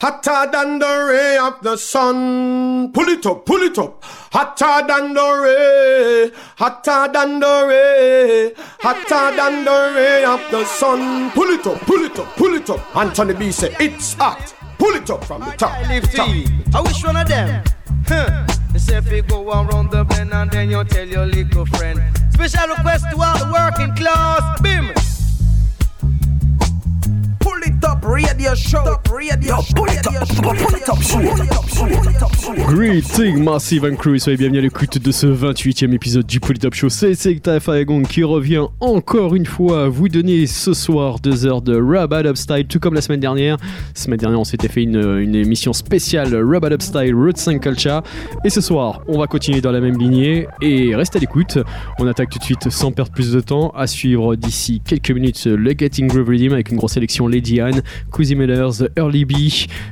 Hotter than the ray of the sun. Pull it up, pull it up. Hotter than the ray. Hotter than the ray. Hotter than the ray of the sun. Pull it up, pull it up, pull it up. Anthony B say it's hot. Pull it up from the top. I top. I wish one of them. Huh. Say if you go around the bend and then you tell your little friend. Special request to all the working class. Bim top radio show. Radio show. Greeting Massive and Crew, soyez bienvenue à l'écoute de ce 28e épisode du Polytop Show. C'est Sekta Faegong qui revient encore une fois vous donner ce soir deux heures de Rubber Up Style, tout comme la semaine dernière. La semaine dernière, on s'était fait une, une, émission spéciale Rubber Up Style Road 5 Culture. Et ce soir, on va continuer dans la même lignée et restez à l'écoute. On attaque tout de suite sans perdre plus de temps. À suivre d'ici quelques minutes le Getting Groove Redeem avec une grosse sélection Lady Anne, Cousy Mellers, Early B,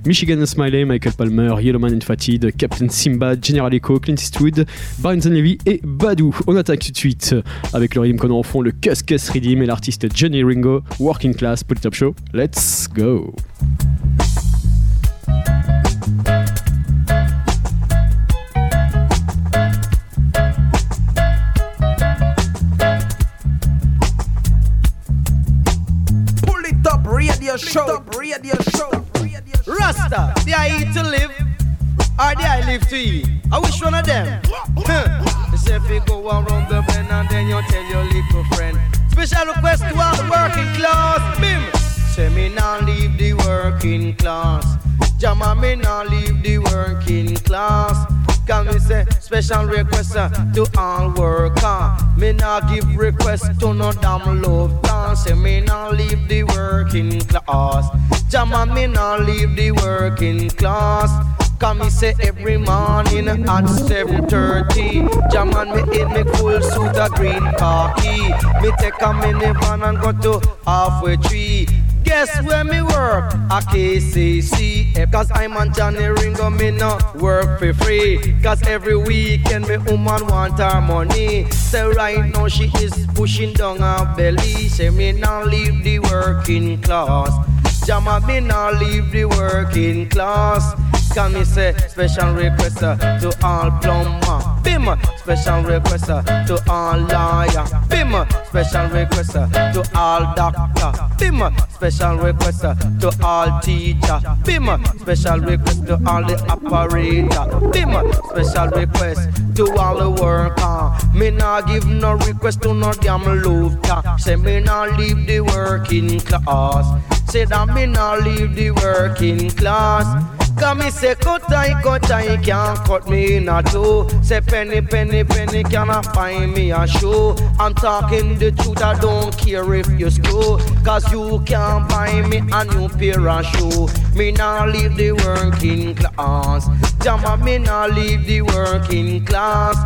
Michigan Smiley, Michael Palmer, Yellowman and Fatid, Captain Simba, General Echo, Clint Eastwood, Barnes Levy et Badou. On attaque tout de suite avec le rythme qu'on a en fond, le Cuss Redeem et l'artiste Johnny Ringo, Working Class, Put Top Show. Let's go! Show. Radio show. Rasta, they I eat to live, or they I live to eat. I wish one of them. They say if you go around the bend and then you tell your little friend. Special request to all the working class. Bim. Say me now leave the working class. Jama me now leave the working class. Can we say special request uh, to all worker? Me not give request to no damn love dance. Me not leave the working class. Jama me not leave the working class. Come me say every morning at 7.30 Jam on me in me full suit of green khaki Me take a minivan and go to halfway tree Guess where me work? A KCC. Cause I'm on Johnny Ringo, me no work for free. Cause every weekend me woman want her money. So right now she is pushing down her belly. Say me now leave the working class. Jama me now leave the working class. Can me say special request uh, to all plumber, bim. Special request uh, to all lawyer, bim. Special request uh, to all doctor, bim. Special request to all teacher, bim. Special request to all the operator, bim. Special request to all the worker. Me nah give no request to no damn loofah. Say me nah leave the working class. Say that me nah leave the working class. Cause me say cut I, cut I, can't cut me in a two. Say penny, penny, penny, cannot find me a show. I'm talking the truth, I don't care if you screw. Cause you can't buy me a new pair of shoe. Me now leave the working class. Jama, me now leave the working class.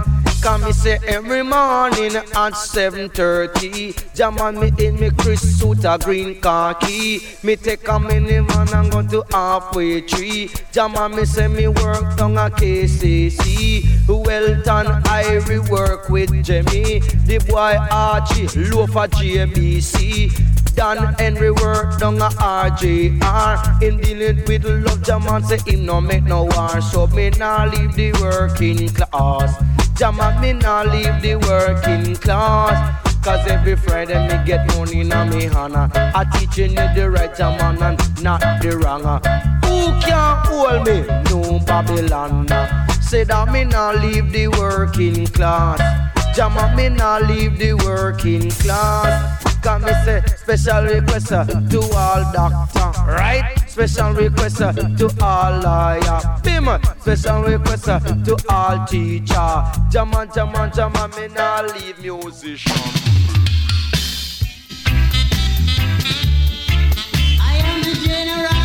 Come me say every morning at 7.30 Jam on me in me Chris suit a green khaki. Me take a minivan and go to halfway tree. Jam on me say me work down a KCC Welton I work with Jimmy. The boy Archie loaf a JBC Dan Henry work down a RJR In dealing with love Jaman say him no make no war. So me nah leave the working class Jama me nah leave the working class. Cause every Friday me get money in me hand. I teaching you the right man and not the wrong. Uh. Who can hold me? No Babylon. Uh. Say that me nah leave the working class. Jama me nah leave the working class. Cause me say special request uh, to all doctor, right? Special request to all lawyer. Bim. Special request to all teacher. Jaman, jaman, jaman, me nah leave musician. I am the general.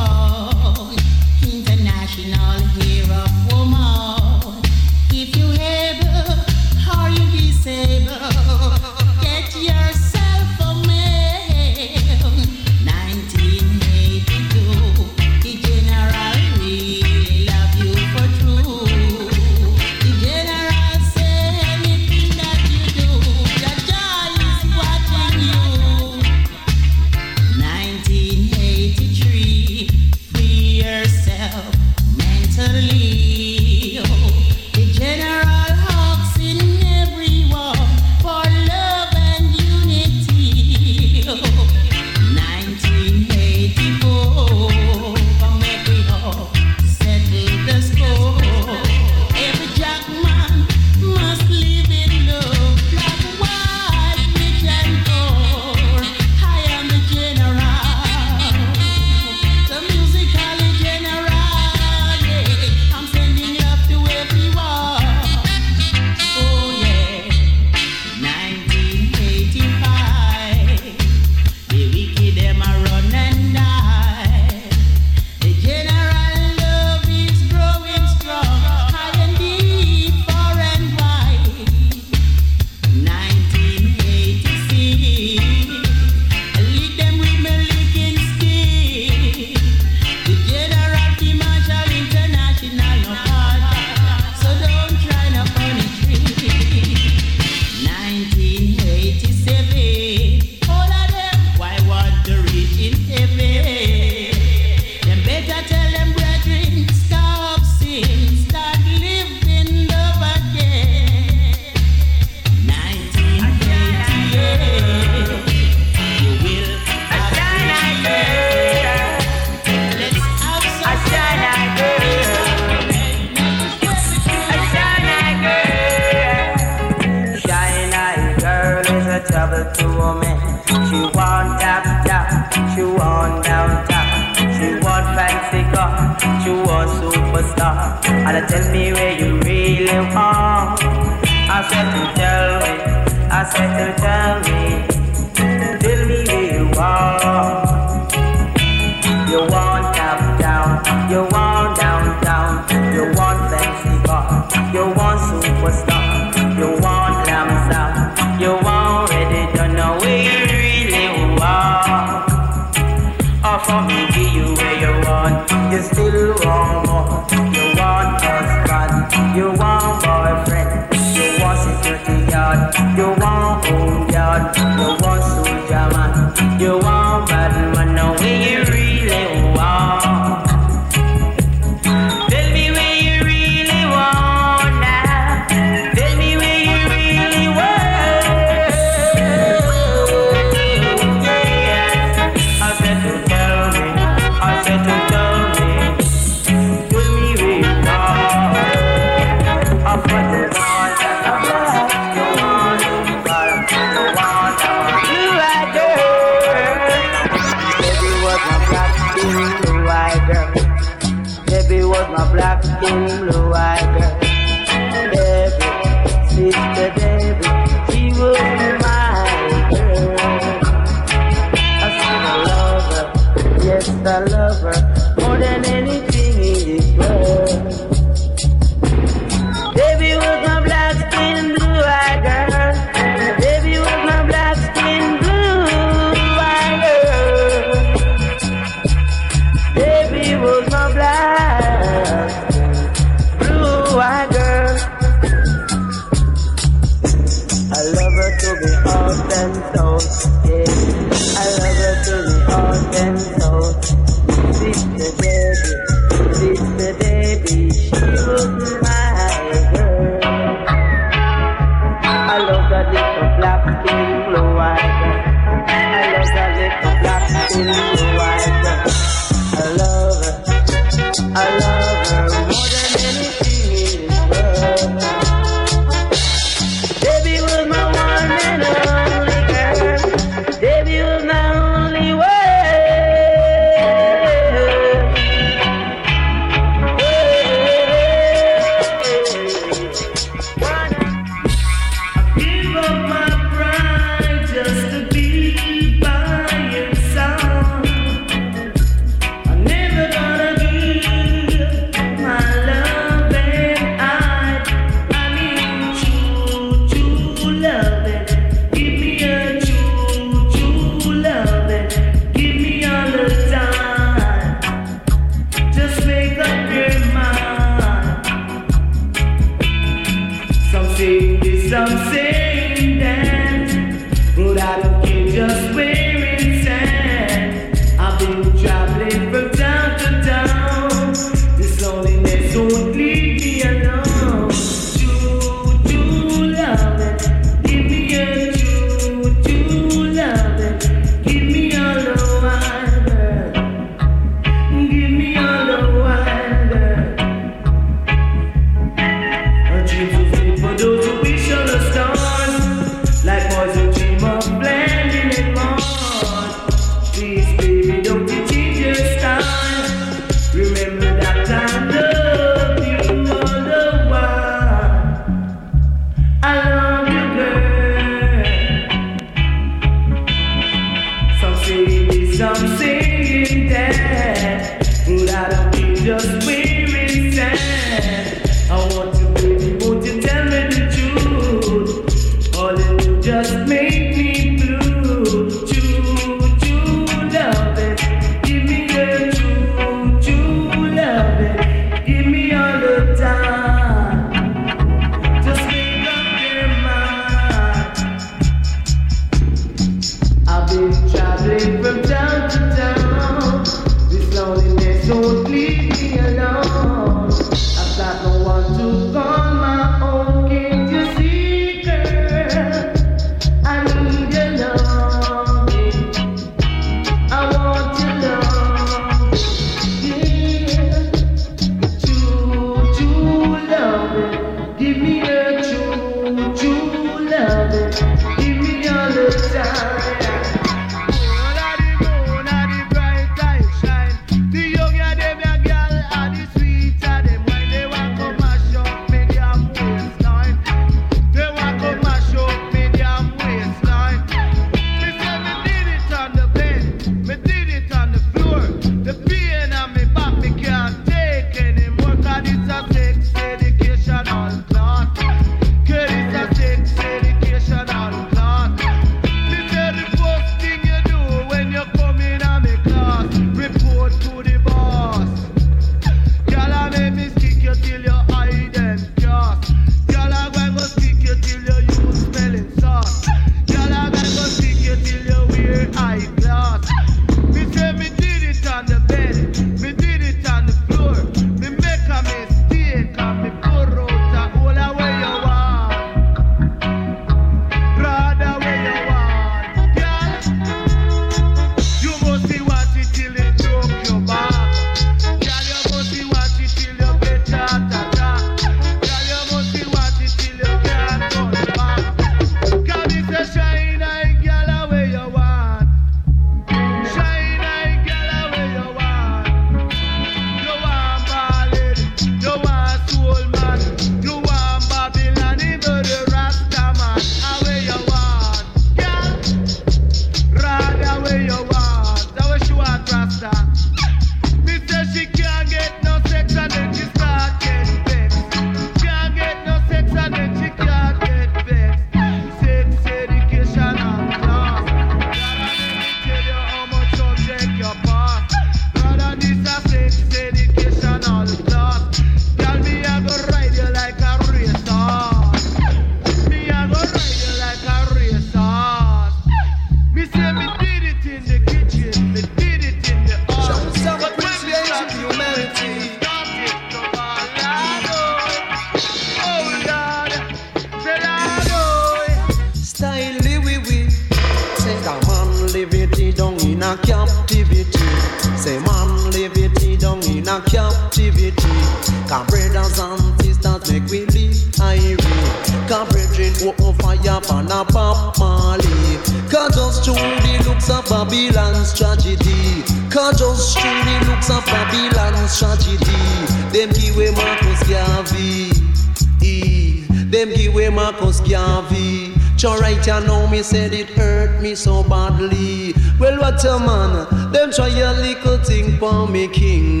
A man, them try a little thing for me king.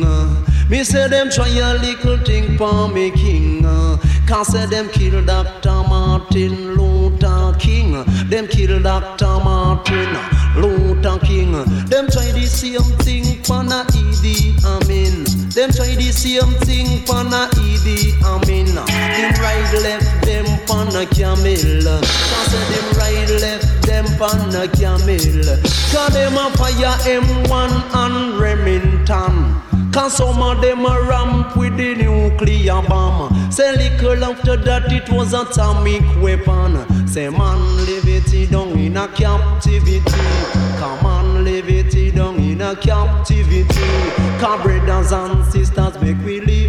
Me say them try a little thing for me king. Cause say them kill Dr. Martin Luther King. Them kill Dr. Martin Luther King. Them try the same thing for na Idi Amin. Them try the same thing for na Idi Amin. Them ride left on a camel. Cause them ride left them on a camel. Cause them a fire M1 and Remington. Cause some of them a ramp with the nuclear bomb. Say little after that it was atomic weapon. Say man live it down in a captivity. Come on live it down in a captivity. Come brothers and sisters make we live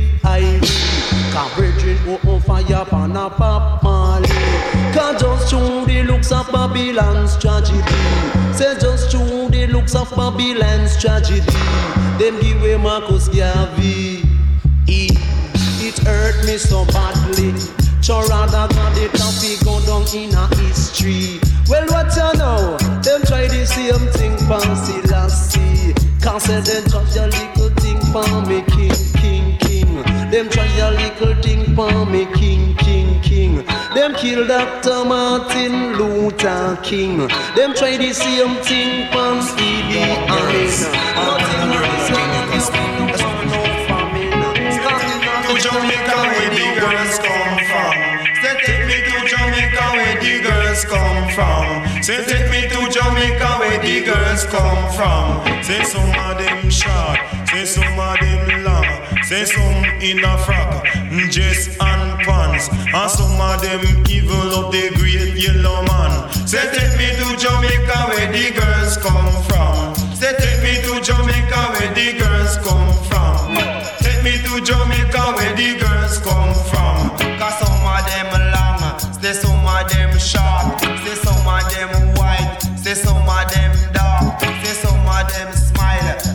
Come brethren who on fire upon a Bob Marley. Cause just through the looks of Babylon's tragedy. Say just through the looks of Babylon's tragedy. Them give away Marcus Garvey. It, it hurt me so badly. Sure rather got the topic go down in a history. Well, what you know? Them try the same thing for Selassie. Can't say them touch a little thing for me, king, king. Them try a little thing for me, king, king, king. Them kill Dr. Martin Luther King. Them try the same thing for Idi Amin. Nothing worse than no famine. to Jamaica where the girls come from. Say take me to Jamaica where the girls come from. Say take me to Jamaica the girls come from. Say some of them short, say some of them long. Say some in a frock, mm, dress and pants. And some of them evil of the great yellow man. Say take me to Jamaica where the girls come from. Say take me to Jamaica where the girls come from. Take me to Jamaica where the girls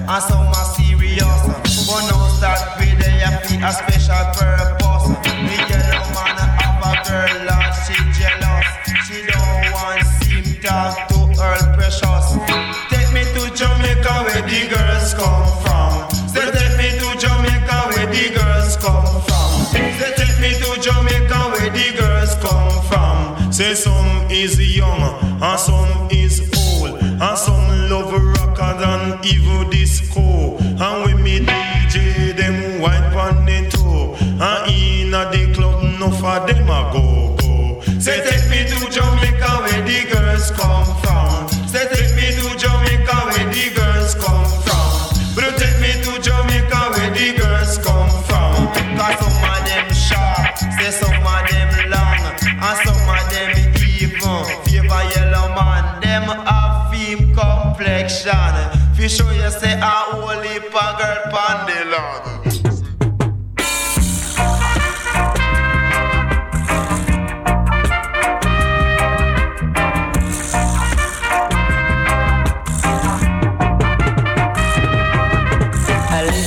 and some are serious. Uh, but no start with they have a special purpose. The yellow man have a girl and she jealous. She don't want seem talk to her precious. Take me to Jamaica where the girls come from. Say take me to Jamaica where the girls come from. Say take me to Jamaica where the girls come from. Say some is young and some is old and some love even disco. And with me DJ them white on the toe. And in the club no for them Fi show you say a holy girl pan the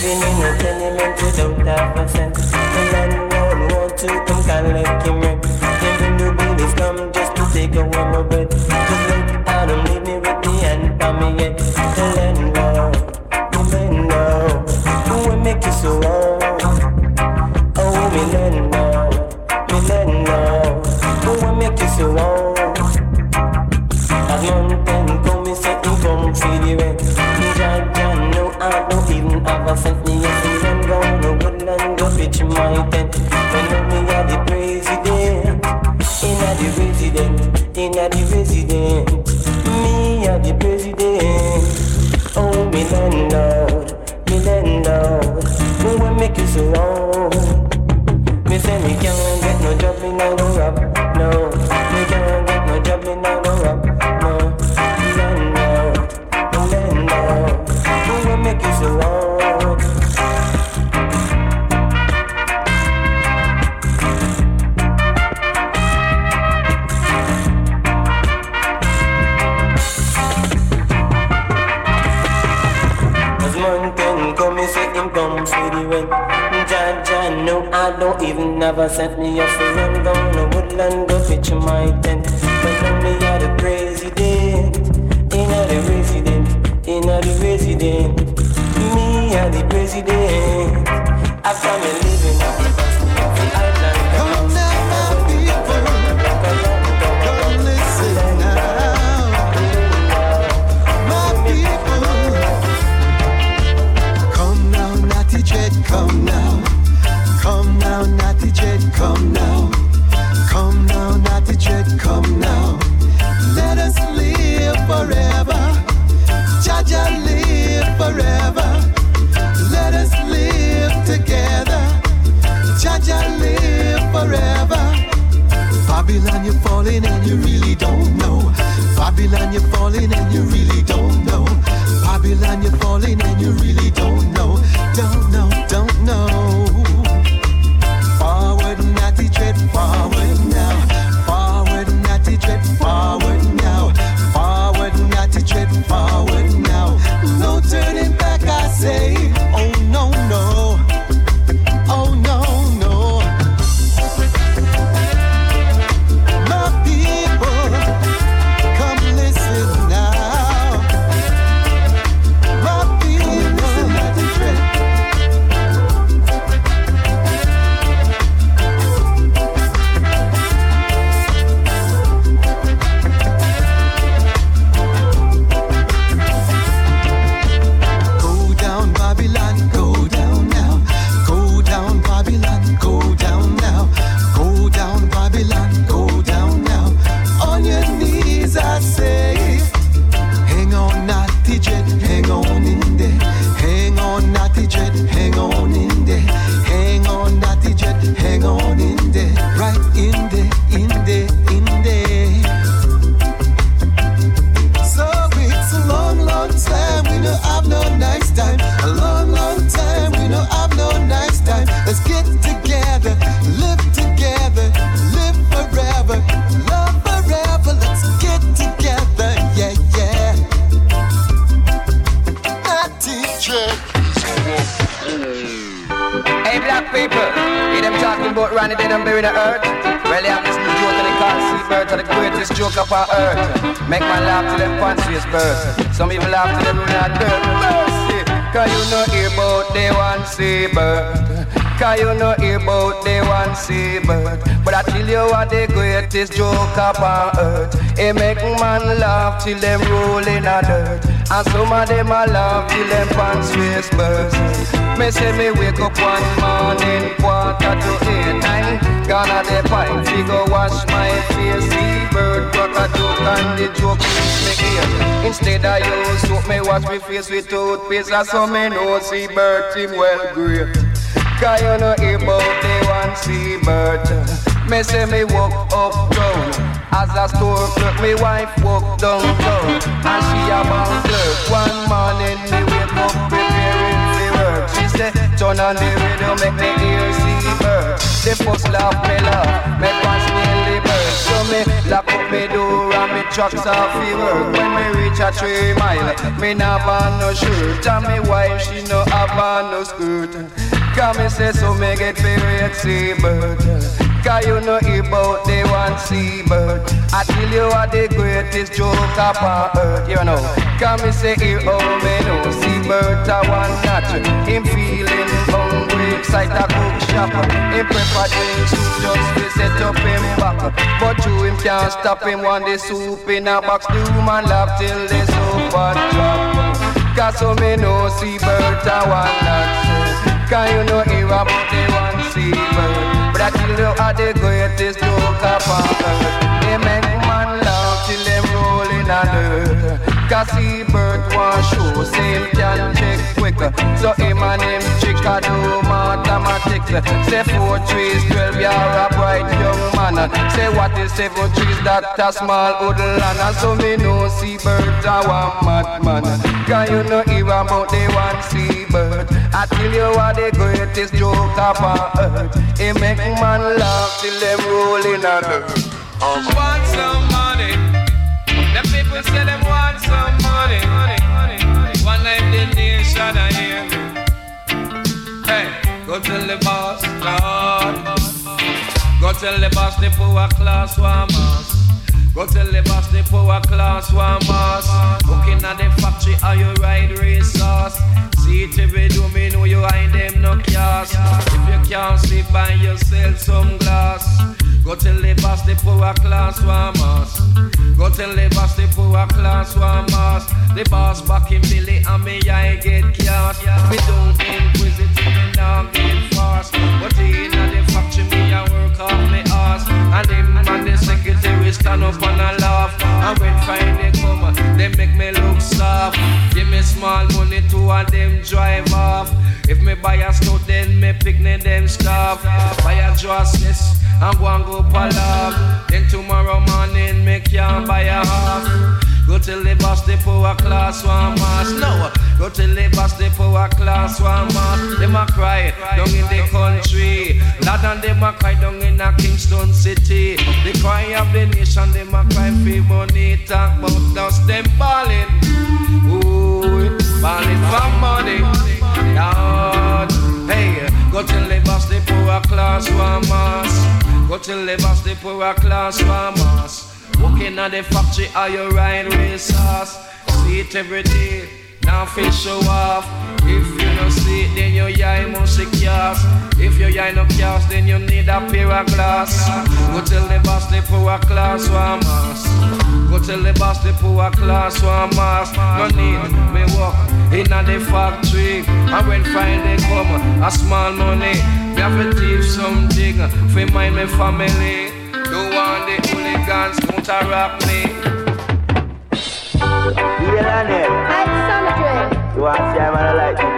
living in a tenement face with toothpaste. I saw me know see bird team well great. Cause you know about the one see bird. Me say me walk up down. As a store clerk, me wife walk downtown. And she a bank clerk. One morning me wake up preparing for work. She say, turn on the radio, make me hear see bird. The first laugh me laugh, make one nearly. So me lock up me door and me trucks off the work. When me reach a three mile, me not have no shirt. And me wife, she no have on no skirt. Come me say so me get see bird. Cause you know about the one seabird. I tell you what the greatest joke upon earth You know. Come me say here oh me know Seabird a one natural uh, Him feeling hungry. Excite a cook shop uh, Him prepare drink soup just to set up him back uh, But you him can't stop him Want the soup in a box. The woman laugh till the soup a drop Cause so me know seabird a one natural Cause you know hear about the one seabird tell you how the greatest joke upon earth They make man laugh till them roll in a dirt. Cause see bird one show, same can check quicker. So him and him chick a do mathematics. Say four trees, twelve you're a bright young man. Say what is seven trees, that a small hoodle And so me know see bird a one madman Cause you know hear about the one see bird I tell you what the greatest joke upon earth It make man laugh till them roll in a dirt Want some money. The people say them want some money. One night the nation I hear. Hey, go tell the boss, Lord. Go tell the boss the poor class one mass. Go tell the boss the poor class one mass. Looking at the factory, how you ride resource. See every do me know you ain't them no cash. If you can't see buy yourself some glass. Go tell the boss the poor class one mass. Go tell the boss the poor class one mass. The boss back in Billy and me I get cash. Me don't inquisitive me now get fast. But in the factory me I work off me ass. And him and the secretary stand up and I laugh. And when Friday come, they make me look soft. Give me small money to and them drive off. If me buy a snow, then me picnic them stuff. Buy a dresses and go and go palab. Then tomorrow morning me can buy a half. Go tell the boss the poor class one mass. No, go tell the boss the poor class one mass. Them a cry down in the country. Lord and them a cry down in a Kingston city. The cry of the nation, them a cry for money. Talk about dust, them balling. Ooh, balling for money. Lord, hey, go tell the boss the poor class one mass. Go tell the boss the poor class one mass. Working at the factory, are you ride with sauce? See it every day, now fish show off. If you don't see it, then your eye must see cast. If your eye no cast, then you need a pair of glass. Go tell the boss the a class one mass. Go tell the boss the a class one mass. No need me work in a the factory. And when Friday come, a small money, me have to thief something for my family. Don't want the hooligans counteract me. Yeah, Daniel. Hi, Sandra. You want to see I'm gonna like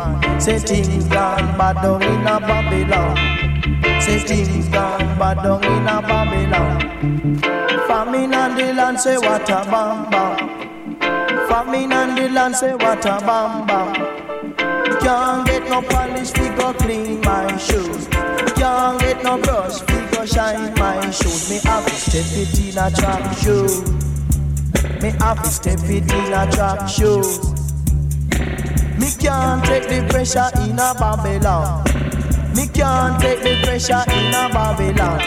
man. Say things gone bad down in a Babylon. Say things gone bad down in a Babylon. Famine and the land say what a bam bam. Famine and the land say what a bam bam. Can't get no polish, we go clean my shoes. Can't get no brush, we go shine my shoes. Me have to step it in a track shoe. Me have to step it in a track shoes. Can't take the pressure in a Babylon. Me can't take the pressure in a Babylon.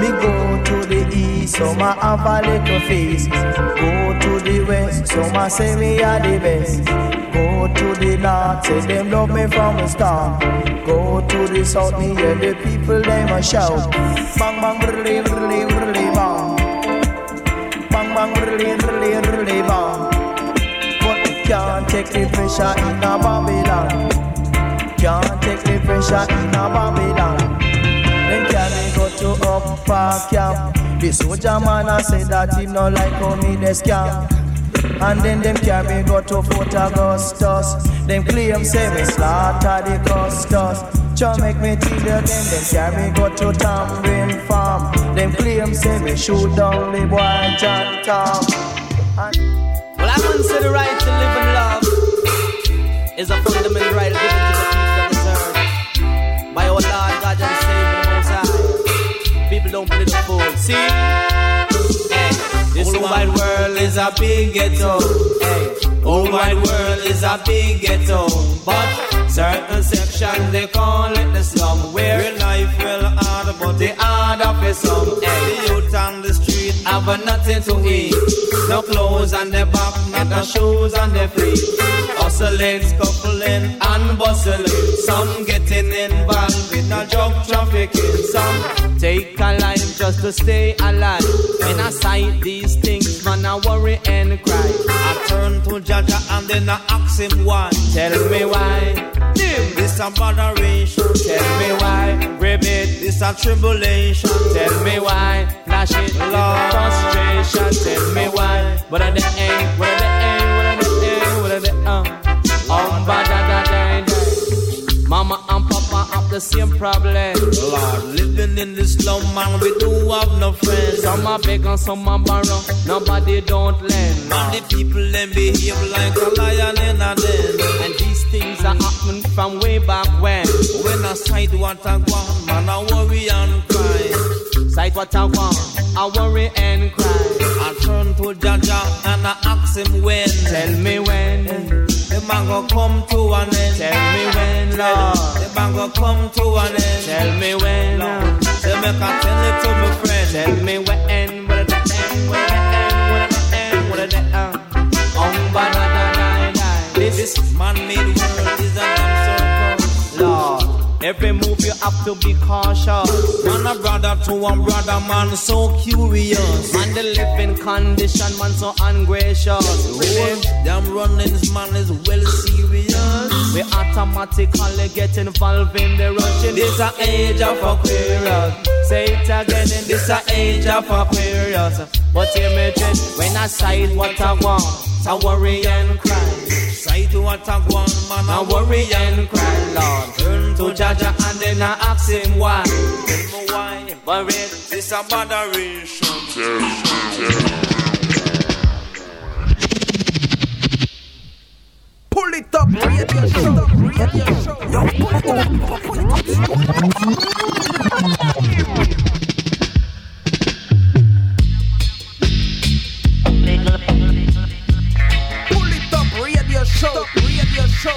Me go to the east, so ma have a little face. Go to the west, so ma say me are the best. Go to the north, say them love me from the start. Go to the south, me hear the people them a shout. Bang bang brrrly brrrly brrrly bang. Bang bang brrrly brrrly take the pressure in a Babylon. Can't take the pressure in a Babylon. Then carry go to Up Park Camp. The soldier man a say that he no like how me they scam. And then them carry go to Fort Augustus. Them claim say me slaughter the custos. Try make me till them, them carry go to Tamarind Farm. Them claim say me shoot down the boy John Tom. Is a fundamental right given to the people this earth by our Lord God and Savior the Most High. People don't play the fool. See, hey, this whole wide world is a big ghetto. Hey, whole wide world is a big ghetto, but certain sections they call it the slum where life will hard, but the hard of some. Hey, the youth on the street have a nothing to eat, no clothes on their back, not no shoes on their feet. Hustling, scuffling, and bustling. Some getting involved with no drug trafficking. Some take a life just to stay alive. When I sight these things, man, I worry and cry. I turn to Jaja and then I ask him why. Tell me why. This a botheration. Tell me why. Ribbit. This a tribulation. Tell me why. Flash it. Lord. Frustration. Tell me why. What are the end? What are the end? What are the end? What are the uh? Um, ba da da da da. Mama and Papa have the same problem. Lord, living in this slum, man, we do have no friends. Some are beg and some are borrow. Nobody don't lend. And the people them behave like a lion in a den. And things are happening from way back when. When I sight what I want, man, I worry and cry. Sight what I want, I worry and cry. I turn to Jaja and I ask him when. Tell me when. The man go come to an end. Tell me when, Lord. The man go come to an end. Tell me when, Lord. Say make I tell it to my friend. Tell me when. What the end? What the end? What the end? What the end? Um, ba da da da da. This man-made world is a damn Lord. Every move you have to be cautious. Man a brother to one brother, man so curious. Man the living condition, man so ungracious. Really, them runnings, man is well serious. We automatically get involved in the rushing. This a age of Aquarius. Say it again, in this a age of Aquarius. But dread, when I sight what I want, I worry and cry. Sight what I want, man, I worry and cry, Lord. Turn to Jaja and then I ask him why. Tell me why, worry. This a moderation. pull it up, radio show, radio show. Yo, pull it up, pull it up. Show, radio show.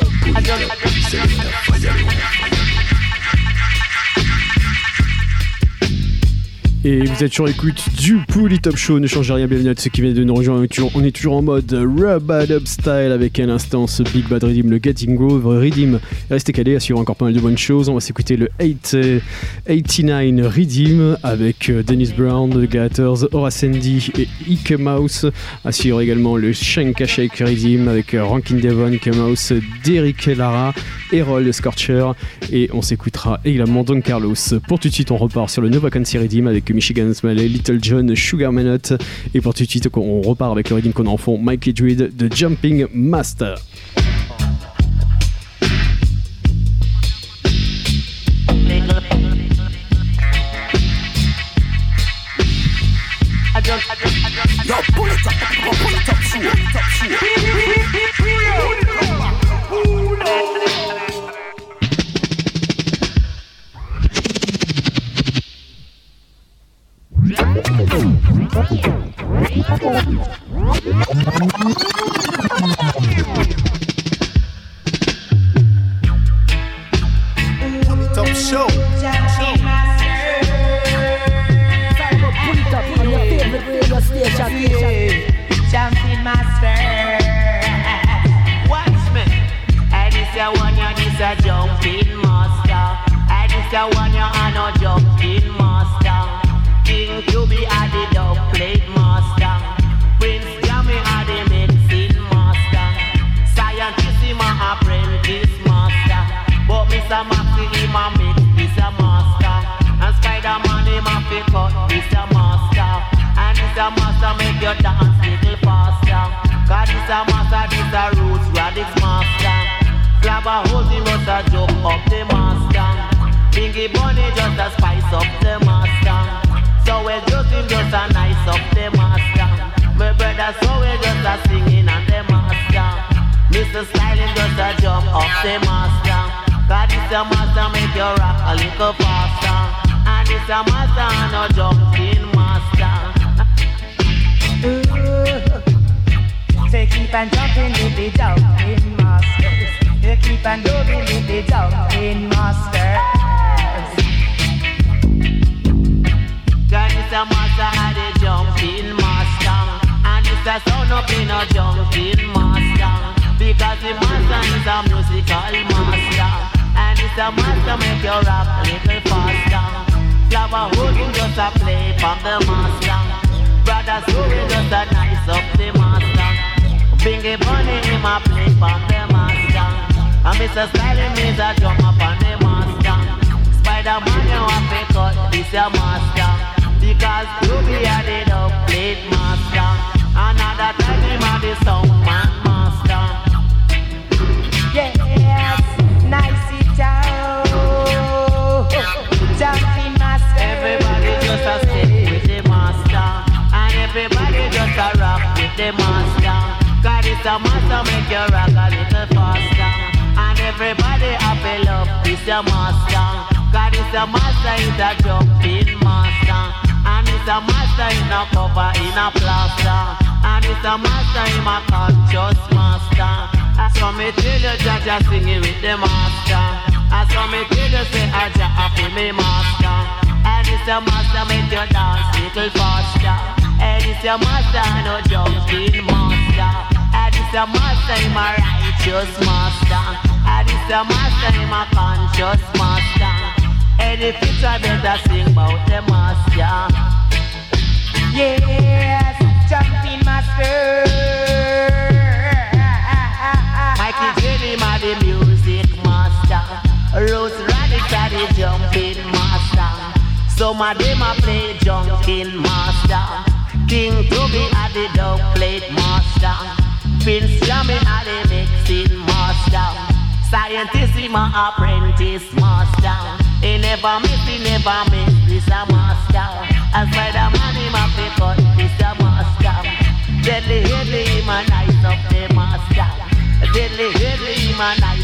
Et vous êtes sur écoute du Pouli Top Show, ne changez rien, bienvenue à ceux qui viennent de nous rejoindre. On est toujours, en mode Rubad Up Style avec à l'instant ce Big Bad Redeem, le Getting Grove Redeem. Restez calés, assure encore pas mal de bonnes choses. On va s'écouter le 8, euh, 89 Redeem avec euh, Dennis Brown, The Gators, Horace Andy et Ike Mouse. Assure également le Shanka Shake Redeem avec euh, Rankin Devon, Ike Mouse, Derrick Lara, Errol Scorcher. Et on s'écoutera également Don Carlos. Pour tout de suite, on repart sur le No Vacancy Redeem avec Michigan Smalley, Little John, Sugar Manot. Et pour tout de suite, on repart avec le Redeem qu'on en fond, Mikey Druid de Jumping Master.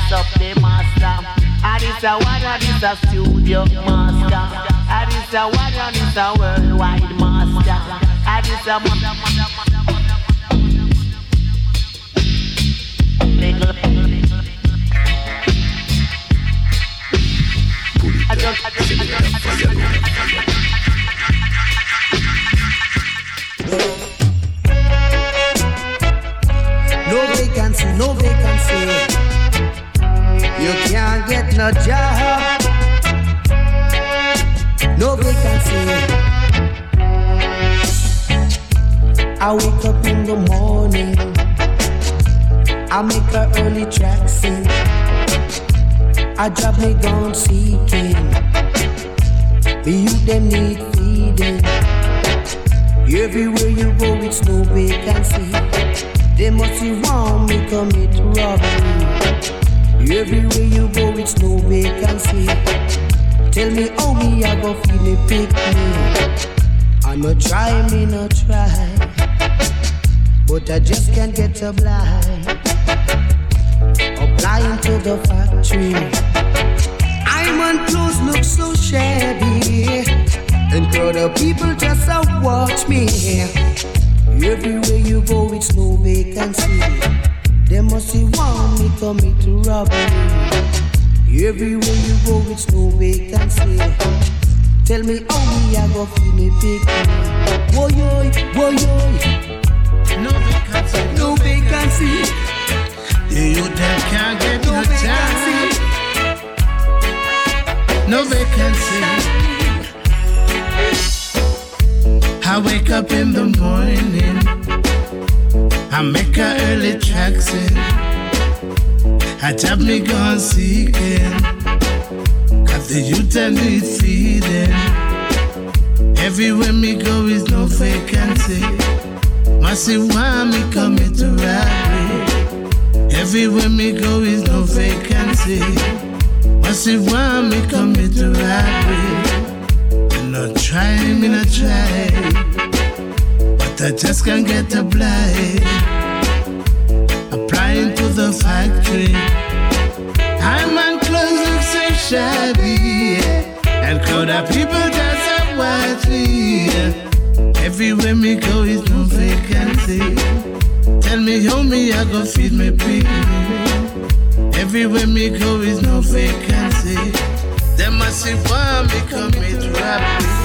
rise up the master. And it's a one and it's a studio master. And it's a one and it's a worldwide master. And it's a mother, mother, mother, mother, No vacancy, no vacancy. You can't get no job, no vacancy. I wake up in the morning, I make an early track scene. I drop me gone seeking. The youth them need feeding. Everywhere you go, it's no vacancy. They must you want me commit robbery. Everywhere you go, it's no vacancy. Tell me how me I go feel it pick me. I'm a try, me no try, but I just can't get a blind. Applying to the factory. Diamond clothes look so shabby, and crowd of people just out watch me. Everywhere you go, it's no vacancy. They must see want me commit to robbery. Everywhere you go, it's no vacancy. Tell me how me I go feel me big. Whoa yo, whoa yo. No vacancy, no vacancy. The youth them can't get no, no vacancy. No vacancy. I wake up in the morning I make her early tracks in. I tap me gone seeking. Cause the youth I need feeding. Everywhere me go is no vacancy. Massive why me coming to rally. Everywhere me go is no vacancy. Massive why me coming to rally. And not trying, me not trying. But I just can't get a blind. Applying to the factory. I'm on clothes look so shabby. And crowd of people just are watching. Yeah. Everywhere me go is no vacancy. Tell me, homie, I go feed me people. Everywhere me go is no vacancy. Them must see why me commit rapidly.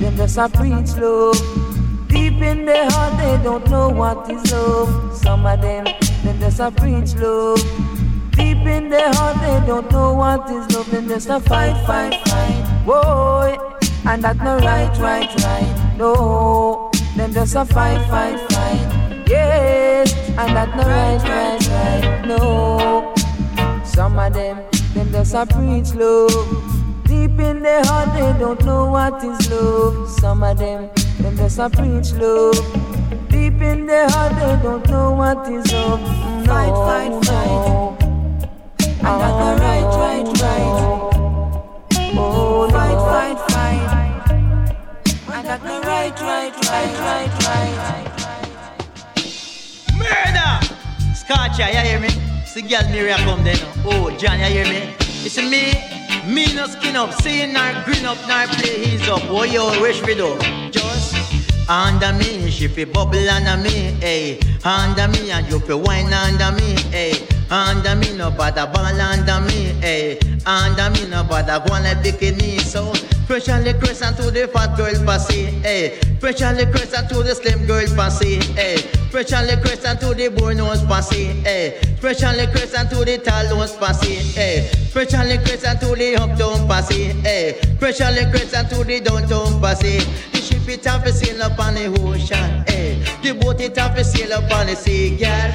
Them, just a preach love. Deep in their heart, they don't know what is love. Some of them, them just a preach love. Deep in their heart, they don't know what is love. Them just a fight, fight, fight. Whoa, and that no right, right, right. No, them just a fight, fight, fight. Yes, and that no right, right, right. No, some of them, them just a preach love. Deep in their heart, they don't know what is love. Some of them, them just a preach love. Deep in their heart, they don't know what is love. No, fight, fight, fight. And that's the right, right, right. Oh, fight, fight, fight. And that's the right, right, right, right, right. Murder! Scotch, you hear me? See girl Miriam come there now. Oh, John, you hear me? You see me? Me no skin up, seeing nor grin up, nor play he's up. Oh, yo, wish we do. Just under me, she fi bubble under me, hey. Under me, and you fi wine under me, hey. Under me, no bother ball under me, hey. Under me, no bother go on like bikini, so. Pressure the crescent to the fat girl pussy, hey. Pressure the crescent to the slim girl pussy, hey. Pressure the crescent to the boy nose pussy, hey. Pressure crescent to the tall nose pussy, hey. Pressure the crescent to the uptown pussy, hey. Pressure the crescent to the downtown pussy. It have to sail up on the ocean, hey. The boat it have to sail up on the sea, girl.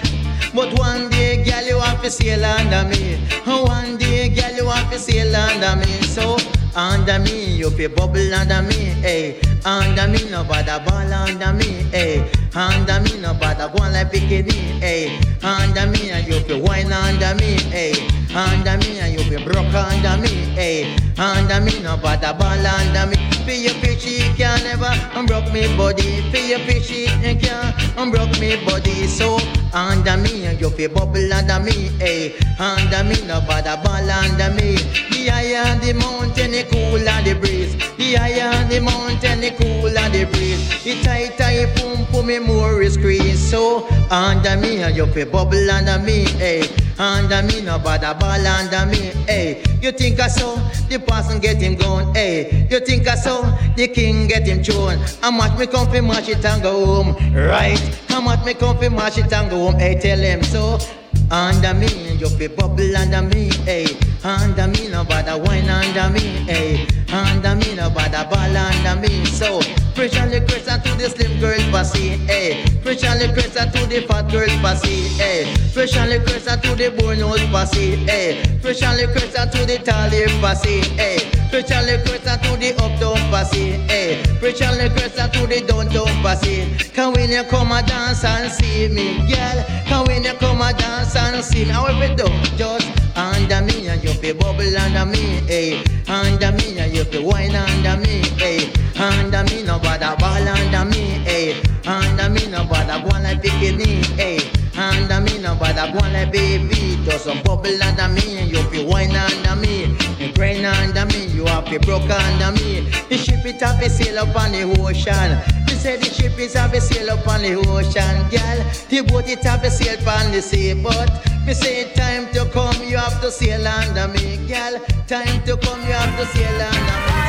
But one day, girl, you have to sail under me. One day, girl, you have to sail under me. So under me, you feel bubble under me, hey. Under me, no bother ball under me, hey. Under me, no bother go on like bikini, hey. Under me, and you feel wine under me, hey. Under me, and you feel broke under me, hey. Under me, no bother ball under me. Feel your fishy can never unbroke me body. Feel your fishy can unbroke me body. So under me, and you feel bubble under me, hey. Under me, no bother ball under me. The higher the mountain, the cooler the breeze. The higher the mountain, the cooler the breeze. The tighter the pum pum, me more is squeeze. So under me, and you feel bubble under me, hey. Under me, no bother ball under me, hey. You think I saw the person get him gone, hey. You think I saw the king get him thrown. How much me come fi mash it and go home, right? How much me come fi mash it and go home, hey. Tell him so. Under me, you fi bubble under me, hey. Under me, no bother wine under me, hey. Under me, no bother ball under me. So, on the crescent to the slim girl pussy, hey. On the crescent to the fat girl pussy, hey. On the crescent to the bone nose pussy, hey. On the crescent to the tall pussy, hey. On the crescent to the uptown pussy, hey. On the crescent to the downtown pussy. Can when you come a dance and see me, girl? Can when you come a dance and me? How we do? Just under me and you feel bubble under me, hey. Under me and you feel wine under me, hey. Under me no bother ball under me, hey. Under me no bother go on like bikini, hey. Under me no bother go on like baby. Just some bubble under me and you feel wine under me. Grind under me, you have to broke under me. The ship it have to sail up on the ocean. You say the ship is have to sail up on the ocean, girl. The boat it have to sail upon the sea, but me say time to come, you have to sail under me, girl. Time to come, you have to sail under me.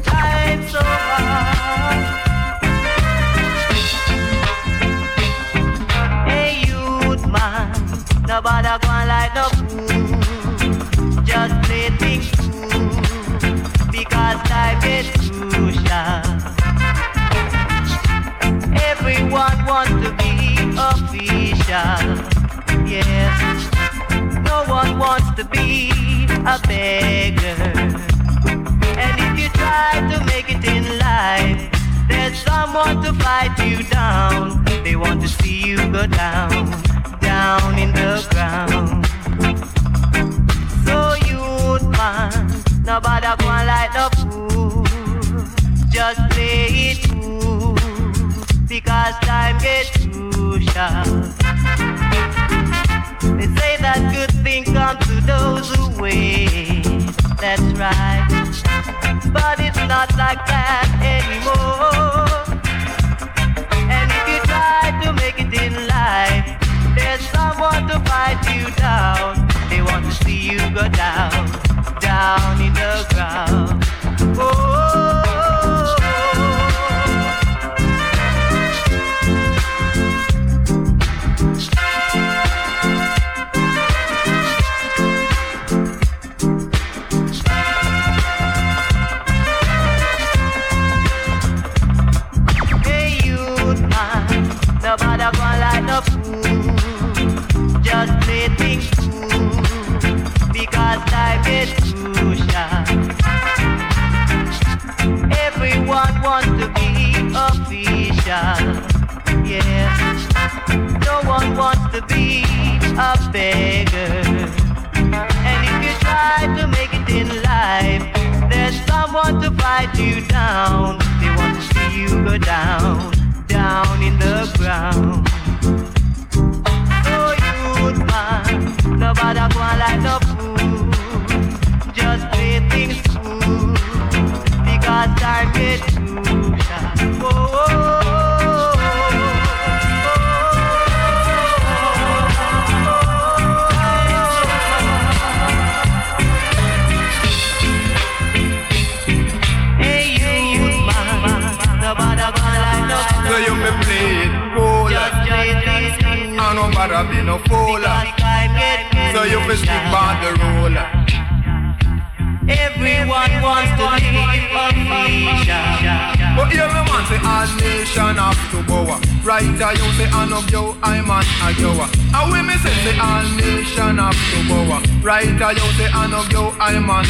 Time so hard. Hey, youth man, nobody gonna like no fool. To be a beggar. And if you try to make it in life, there's someone to fight you down. They want to see you go down, down in the ground. So youth man, Nobody go and light no fool. Just play it cool. Because time gets too short. They say that good thing comes to those who wait. That's right. But it's not like that anymore. And if you try to make it in life, there's someone to fight you down. They want to see you go down, down in the ground. Oh. Nobody go and light no fool. Just play things cool, because time gets too oh, short. Oh, oh, oh, Hey, youth man, nobody go and light no fool. So you me play it cool. Just play things cool. I be no fool. So you fi stick by the rule. Everyone wants to live official. But here me want say all nation have to bow. Right here you say I know you, I man a when me say say all nation have to bow. Right here you say I know you, I man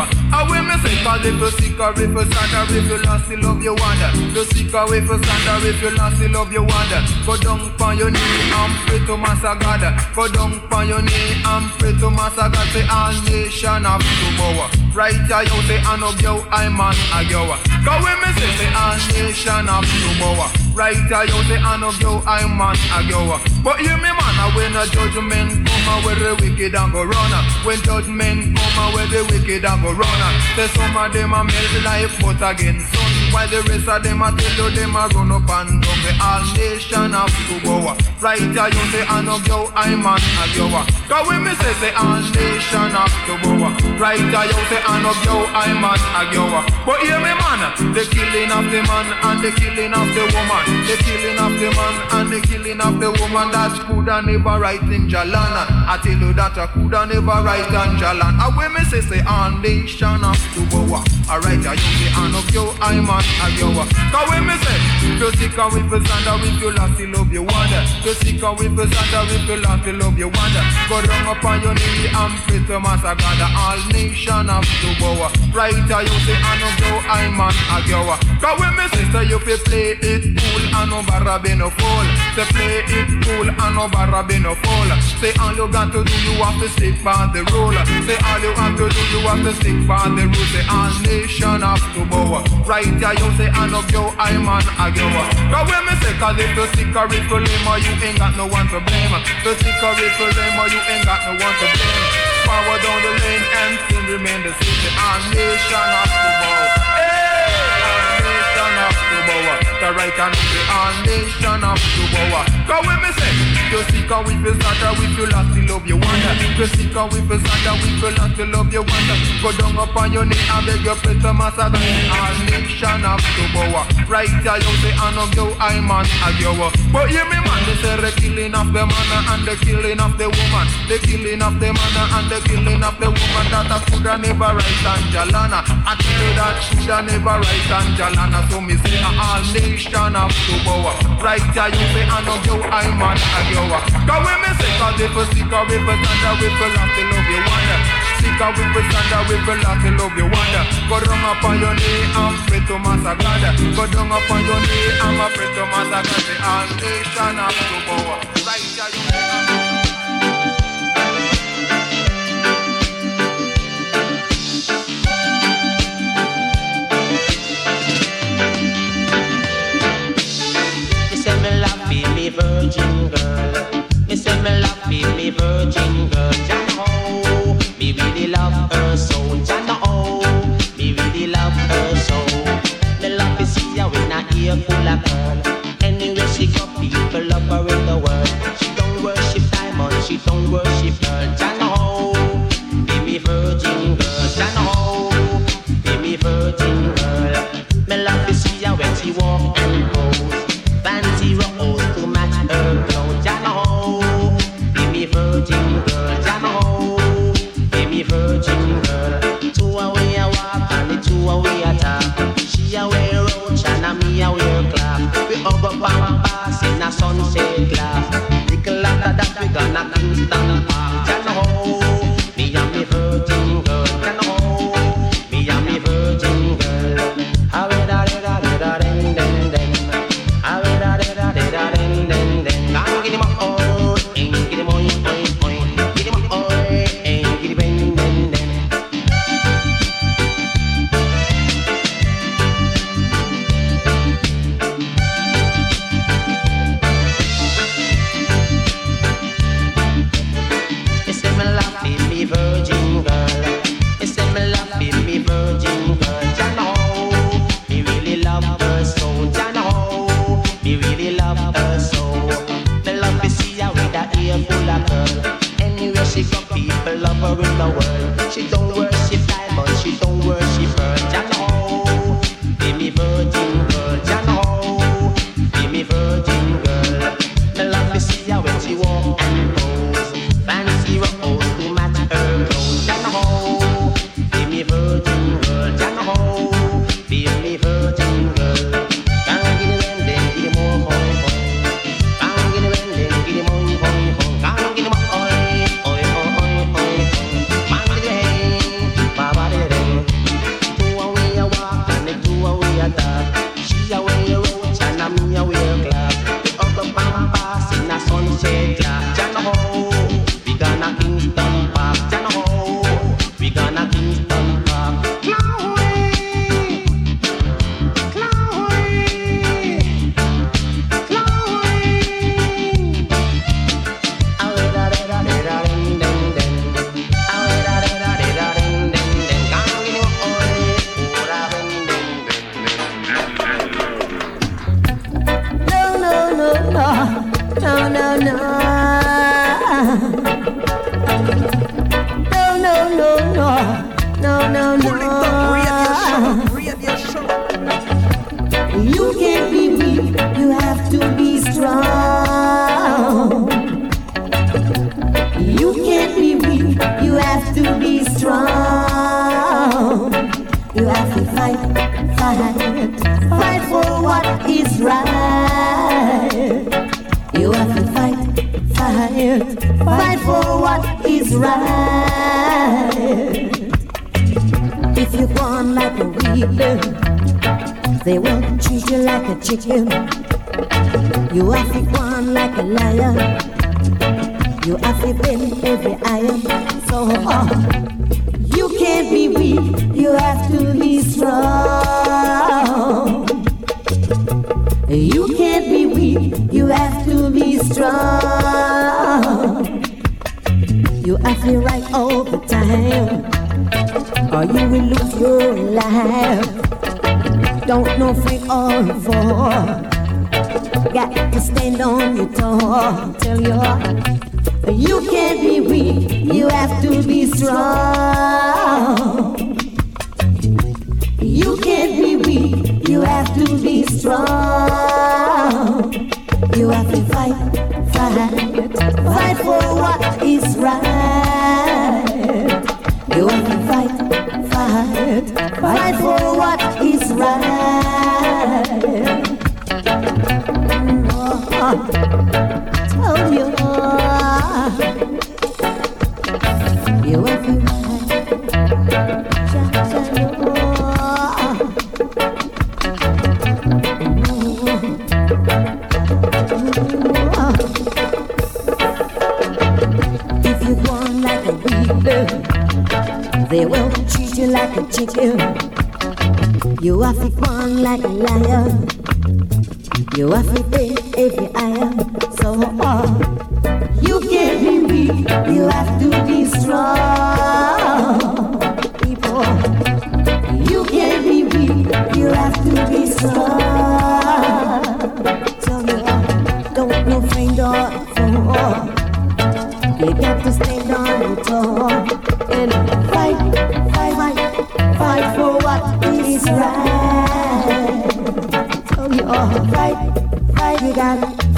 a. And when me say cause if you sick or if you sad or if you lost the love you wonder. You sick or if you sad or if you lost the love you wonder. Go down on your knee and pray to Master God. Go down on your knee and pray to Master God. Say all nation have to bow. Right here you say I know you, I man a you. Cause when me say say all nation to bow. Right here you say I know you, I man a you. But hear me man, uh, when a judgment come uh, where the wicked and go run. When judgment come uh, where the wicked and go run. Say some of them a melt like butter against sun. While the rest of them a tell you them a run up and down. The all nation to bow. Right here you say I know you, I man a you. Cause when me say say all nation to bow. Right here you say I know you, I man a you. But hear me man, the killing of the man and the killing of the woman. The killing of the man and the killing of the woman that coulda never right in Jalana. I tell you that I coulda never right in Jalan. And when me say say all nation have to bow. Alright, I you say I know you, I man a you. Cause when me say you sick of with the sand or with you lost the love you wonder. You sick of with the sand or with you lost the love you wonder. Go down upon your knee and pray to Master God. All nation have to bow. Right, I you say I know you, I man a you. Cause when me say you fi play it cool and no barra be no fool. Say play it cool and no barra be no fool. Say all you got to do you have to stick by the rule. Say all you have to do you have to stick by the rule. Say all nation have to bow. Right here you say I know you, I man a you. Cause when me say cause if you sick or if you ain't got no one to blame. If you lame or you ain't got no one to blame. Power down the lane and still remain the same. All nation have to bow. Hey, all nation have to bow. The right and the all nation have to bow. Cause when me say you sick or if you sad or if you love you wonder. You sick or if you sad or if you love you wonder. Go down upon your knee and beg your pray to Master God. All nation have to bow. Right here you say I know you, I man a you. But hear me man, they say the killing of the man and the killing of the woman. The killing of the man and the killing of the woman that a coulda never right and Jalana. I tell you that coulda never right and Jalana. So me say a all nation have to bow. Right here you say I know you, I man a you. Cause when me say cause if you sick or if stand or if you lost the love you wonder. Sick or if you stand or if you lost the love you wonder. Go down upon your knee and pray to Master God. Go down upon your knee and pray to Master God. All nation have to bow. Right here you say Baby virgin girl. Me say me love baby me virgin girl. Jah oh, me really love her so. Jah oh, me really love her so. Me love to see her with a ear full of pearl. Anywhere she go, people love her in the world. She don't worship diamonds, she don't worship pearl. Jah oh.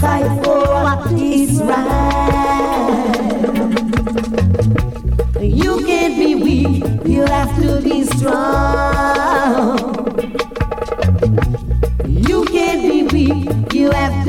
fight for is right. You can't be weak, you have to be strong. You can't be weak, you have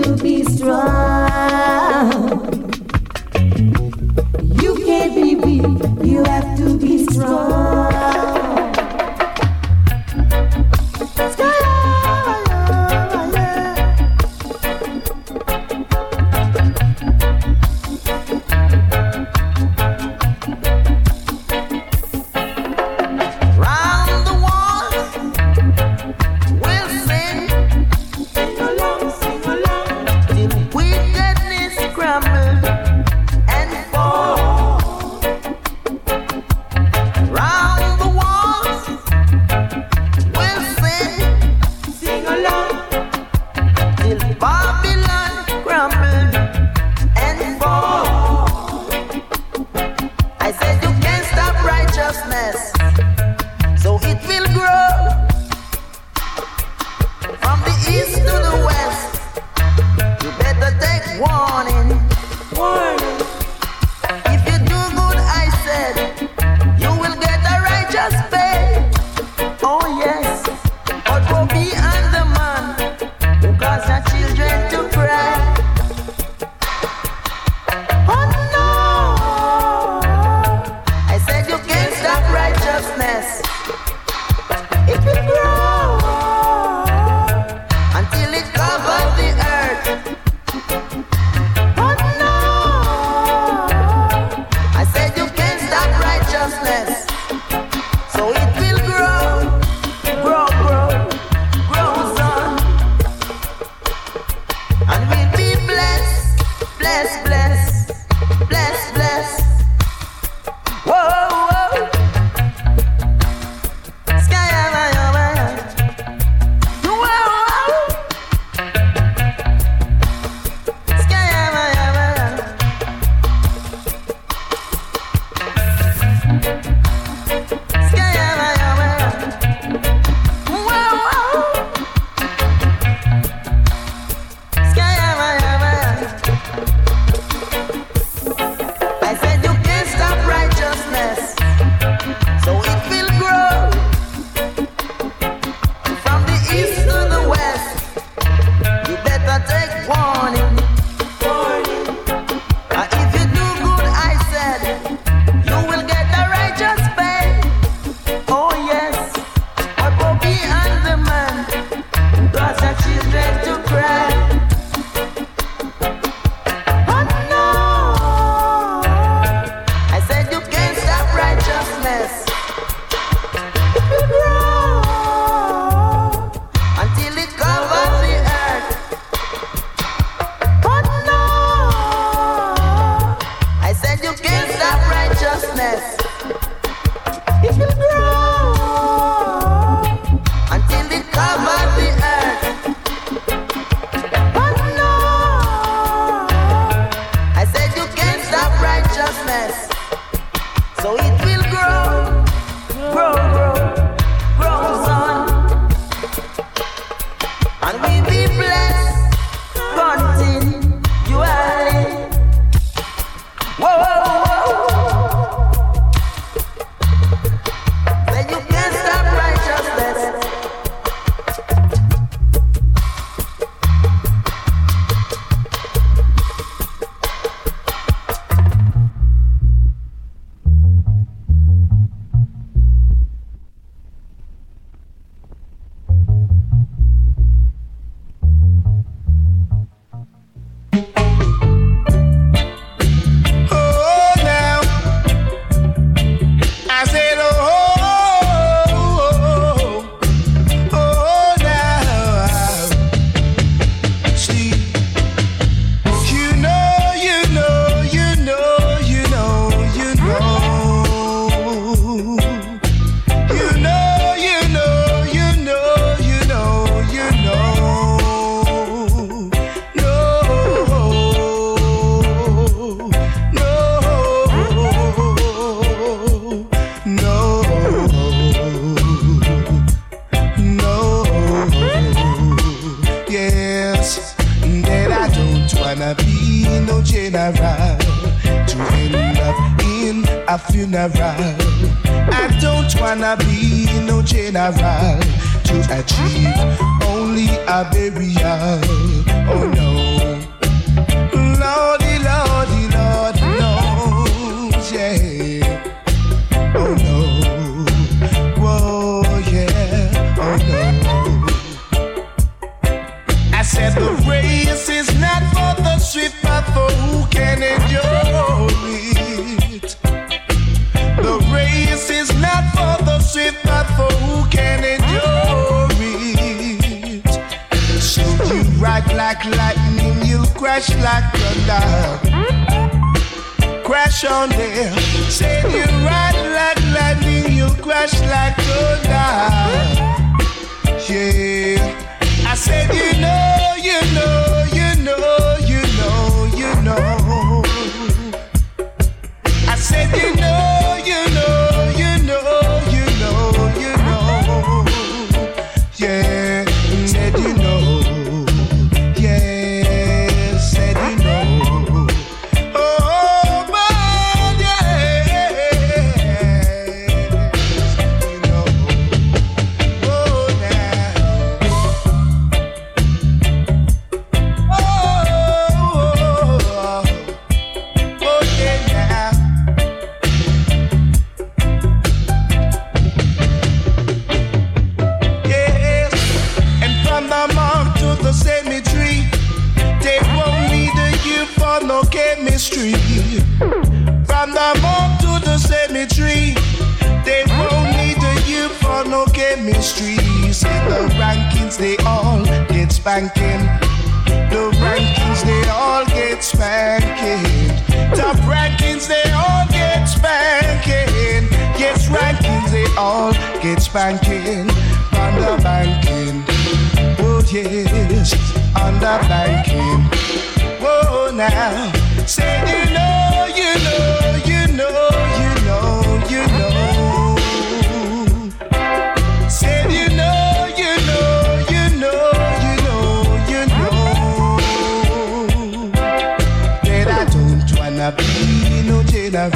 be no general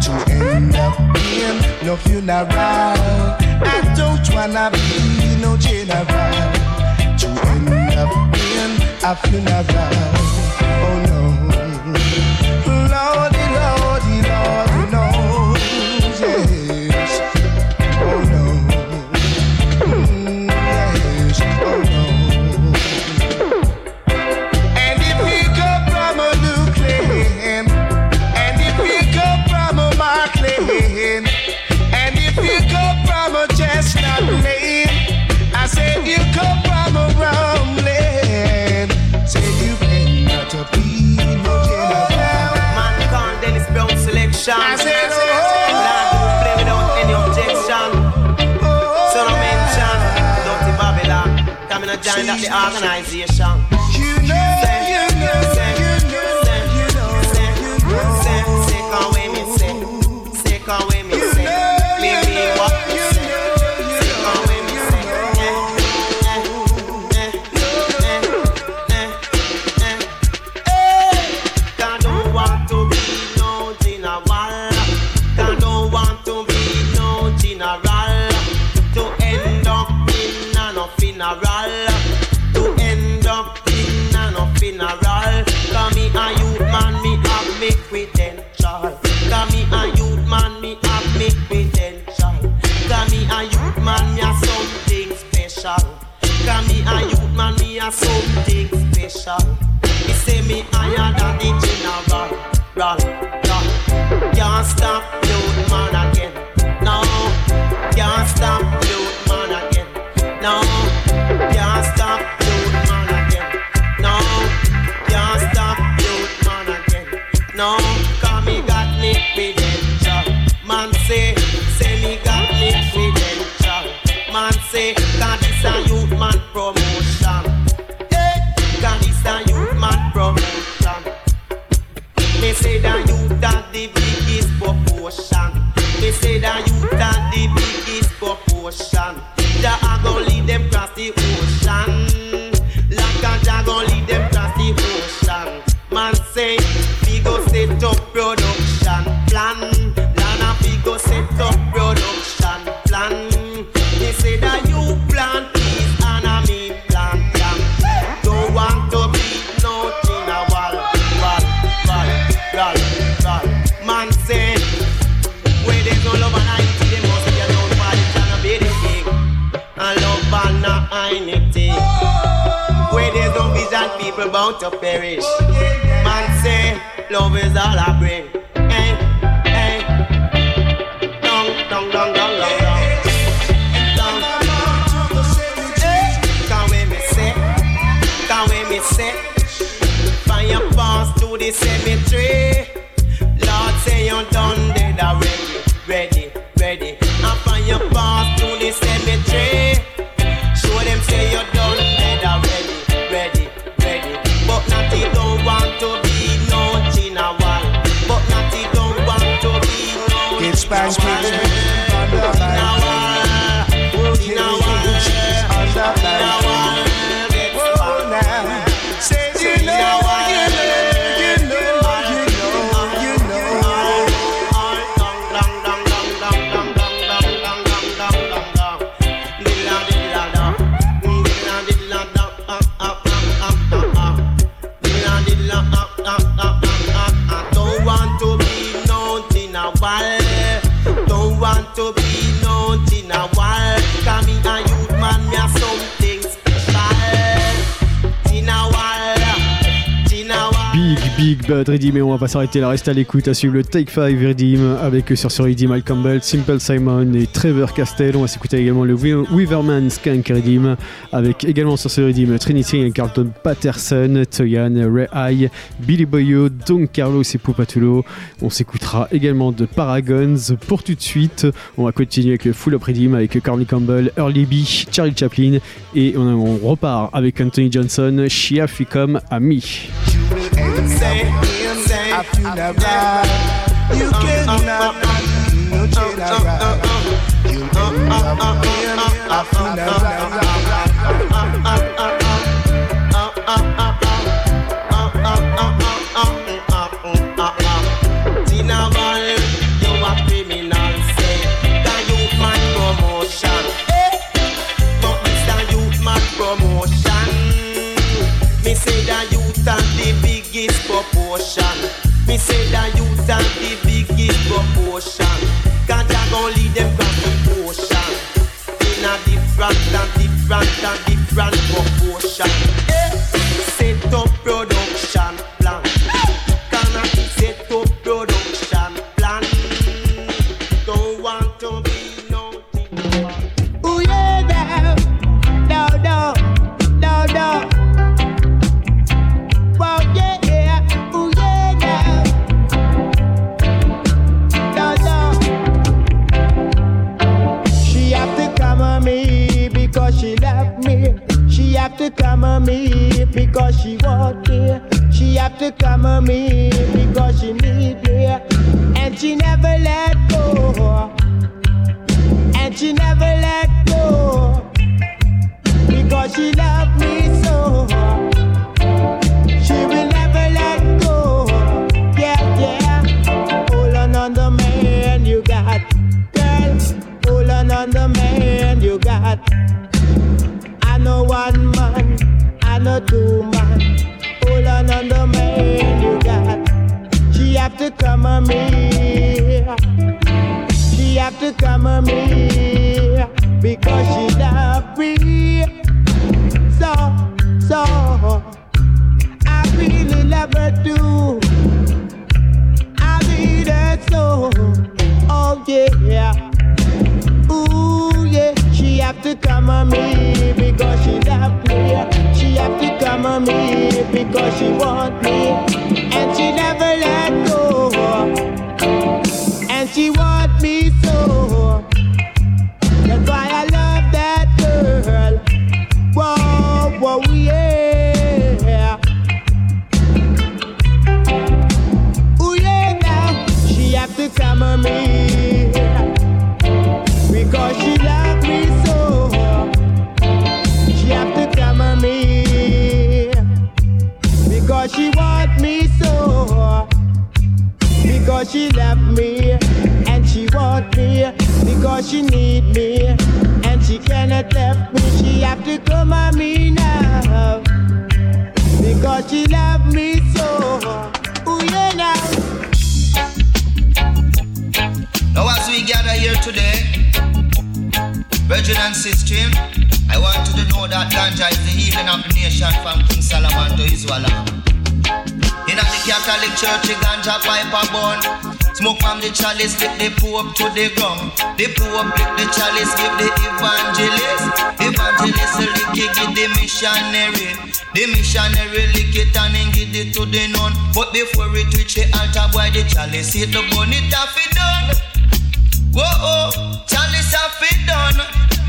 to end up being no funeral. I don't wanna be no general to end up being a funeral. Oh, the organization. Bad Redeem on va pas s'arrêter là, reste à l'écoute, à suivre le Take 5 Redeem avec sur ce Redeem Al Campbell, Simple Simon et Trevor Castell. On va s'écouter également le Weaverman Skank Redeem avec également sur ce Redeem Trinity et Carlton Patterson, Toyan, Ray Eye, Billy Boyo, Don Carlos et Pupatulo. On s'écoutera également de Paragons. Pour tout de suite, on va continuer avec le Full Up Redeem avec Corny Campbell, Early B, Charlie Chaplin et on, repart avec Anthony Johnson, Shia Ficom Ami. That vibe. You cannot no that. You cannot that. Tina a man promotion. Me say the youth have the biggest proportion. Me say the youth have the biggest proportion. Cause I gon' lead them cross the ocean. In a different and different and different proportion. Eh, Set up production come on me because she want me. She have to come on me because she need me, and she never let go and she never let go because she loved me so. Know two man. Hold on on the man you got. She have to come on me. She have to come on me because she love me so, so. I really love her too. I need her so, oh yeah. Ooh she have to come on me because she love me. She have to come on me because she want me, and she never let go and she want me so. That's why I love that girl. Whoa, whoa, yeah. Come on me because she left me and she want me because she needs Catholic Church, the ganja pipe a bun. Smoke from the chalice, lick the pope to the ground. The pope lick the chalice, give the evangelist. Evangelist lick it, give the missionary. The missionary lick it and then give it to the nun. But before it reach the altar, boy, the chalice hit the bun, it have it done. Whoa, oh, chalice have it done.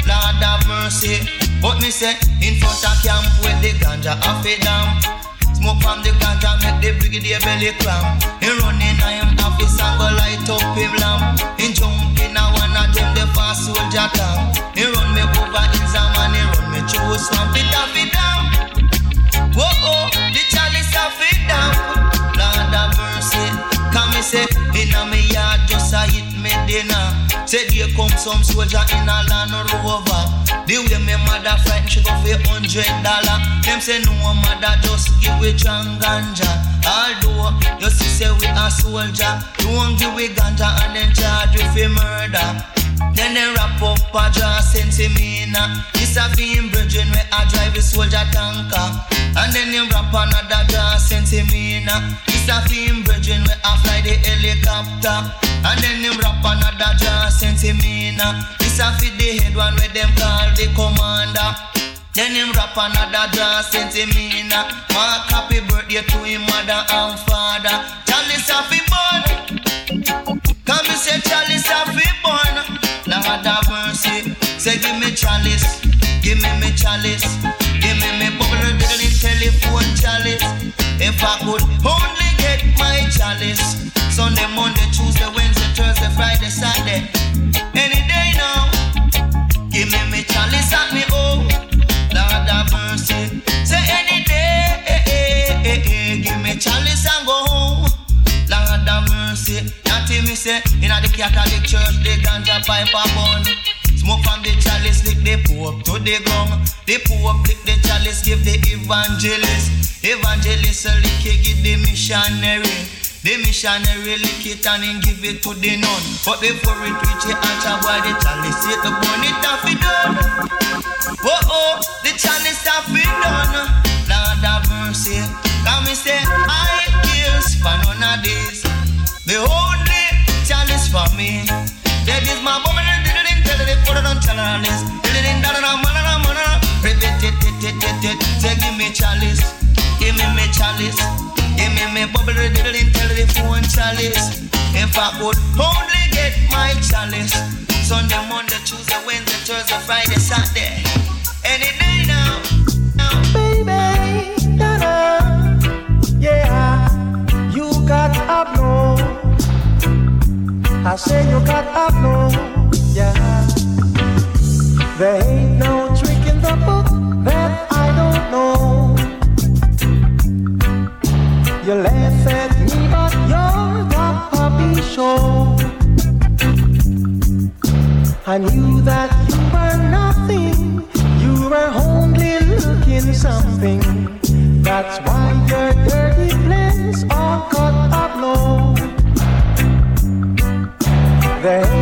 Lord have mercy. But me say, in front of camp with the ganja have it down. Smoke from the ganja make the brigadier belly cram. He running I am office and go light up him lamp. He jump in a one of them the fast soldier camp. He run me over in Zaman, he run me through swamp. It off it down. Whoa oh, the chalice off it down. Lord have mercy. Come me say, in a me yard just a hit me dinner. Say there come some soldier in a Land Rover. The way me mother friend she go for hundred dollar. Them say no mother just give we strong ganja. Although you see say we a soldier, don't give we ganja and then charge you for murder. Then they wrap up a jar sensimina. This a beam bridging where I drive a soldier tanker. And then they wrap another jar sensimina. This a beam bridging where I fly the helicopter. And then they wrap another jar sensimina. This a fit the head one where them call the commander. Then him rap another jar sentimina. Mark happy birthday to him mother and father. Chalice. Give me me bubble diddly telephone chalice. If I could only get my chalice. Sunday, Monday, Tuesday, Wednesday, Thursday, Friday, Saturday. Any day now. Give me me chalice at me home. Lord have mercy. Say any day, eh, eh, eh, give me chalice and go home. Lord have mercy. Nothing me say in the Catholic Church, the ganja pipe a bun. Smoke from the chalice, lick the pope to the ground. The pope lick the chalice, give the evangelist. Evangelist lick it, give the missionary. The missionary lick it and then give it to the nun. But before it reach the altar, boy, the chalice hit the bone, it have it done. Oh oh, the chalice have it done. Lord have mercy. Come me say, I kills for none of this. The only chalice for me. That is my woman, on chalice. Tell it, it, it, it, give me chalice. Give me me chalice. Give me me bubble diddle telephone chalice. If I could only get my chalice. Sunday, Monday, Tuesday, Wednesday, Thursday, Friday, Saturday. Any day now. Baby, da-da, yeah, you got up no. I say you got up no, yeah. There ain't no trick in the book that I don't know. You laugh at me, but you're the puppy show. I knew that you were nothing. You were only looking something. That's why your dirty plans are cut up low. There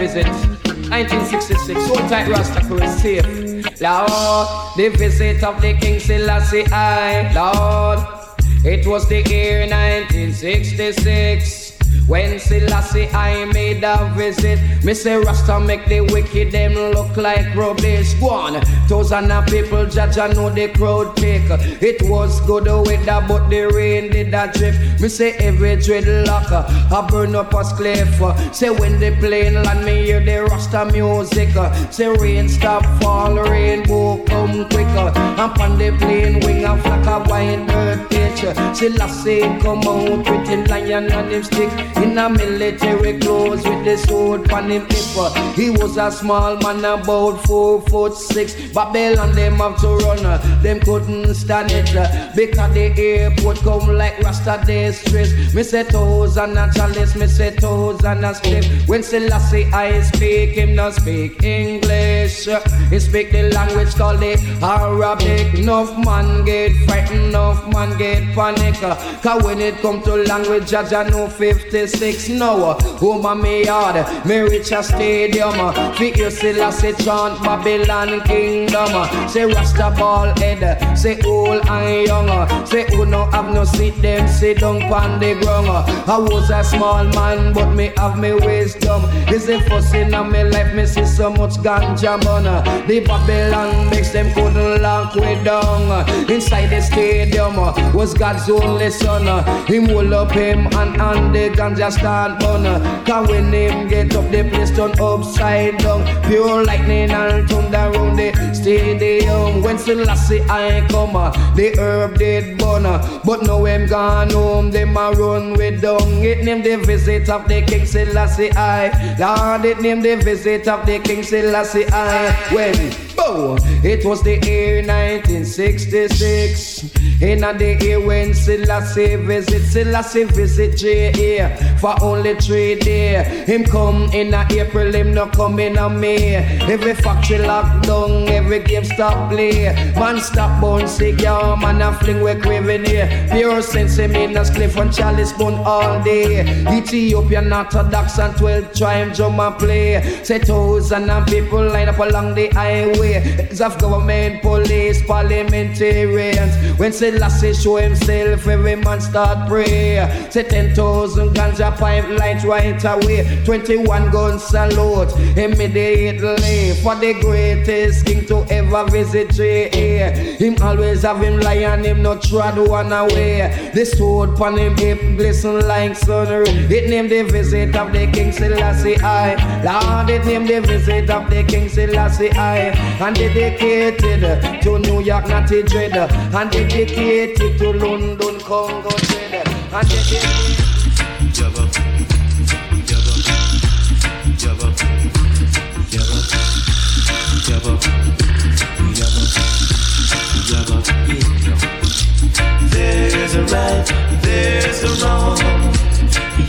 visit. 1966, so tight Rasta for his safe. Lord, the visit of the King Selassie I, Lord, it was the year 1966. When Selassie I made a visit, me say Rasta make the wicked them look like rubbish. One thousand of people judge I know the crowd take. It was good weather, but the rain did a drip. Me say every dreadlock I burn up a cliff. Say when the plane land, me hear the Rasta music. Say rain stop fall, rainbow come quicker. Up on the plane wing a flock of white bird pitch. Selassie come out with him lion on him stick. In a military clothes with the sword on him hip. He was a small man about four foot six. Babylon them have to run. Them couldn't stand it. Because the airport come like Rasta day. Me say toes and a chalice. Me say toes and a slip. When Selassie I speak, him not speak English. He speak the language called the Arabic. Enough man get frightened, enough man get panic. Uh, Cause when it come to language, I know 56 now. Oh my me yard, me reach a stadium. Fit you Selassie chant Babylon kingdom. Uh. Say Rasta ball head, say old and young. Uh. Say who no have no seat, them sit down pon the ground. I was a small man, but me have me wisdom. Is the first in my life, me see so much ganja burn. The Babylon makes them couldn't lock way down. Inside the stadium was God's only son. Uh, him will up him and and the ganja start burn. Uh, Cause when him get up, the place turn upside down. Pure lightning and thunder round the stadium. When Selassie I come, uh, the herb did burn. But now him gone home, them a run with dung. It named the visit of the King Selassie I. Lord, it name the visit of the King Selassie I. When, it was the year 1966. In the year when Selassie visit, Selassie visit J.A. for only three days. Him come in April, him no come in May. Every factory locked down, every game stop play. Man stop sick, yeah, man a fling we craving here. Pure sense, him in a cliff and chalice bone all day. Ethiopian Orthodox and 12 tribe drum and play. Say thousand and people line up along the highway. Heads of government, police, parliamentarians. When Selassie show himself, every man start pray. Say 10,000 ganja pipelines right away. 21 guns salute immediately for the greatest king to ever visit J.A. Him always have him lion, him not trod one away. This sword pon him hip glisten like sun. It named the visit of the King Selassie I. Lord, it named the visit of the King Selassie I. And dedicated to New York, Natty Dread. And dedicated to London, Congo Dread. And dedicated There's a right, there's a wrong,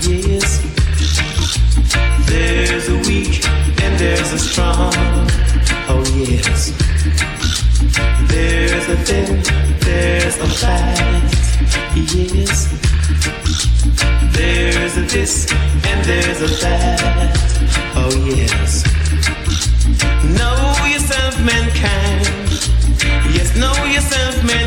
yes. There's a weak and there's a strong, yes. There's a thin, there's a fat, yes. There's a this and there's a that, oh yes. Know yourself, mankind. Yes, know yourself, mankind.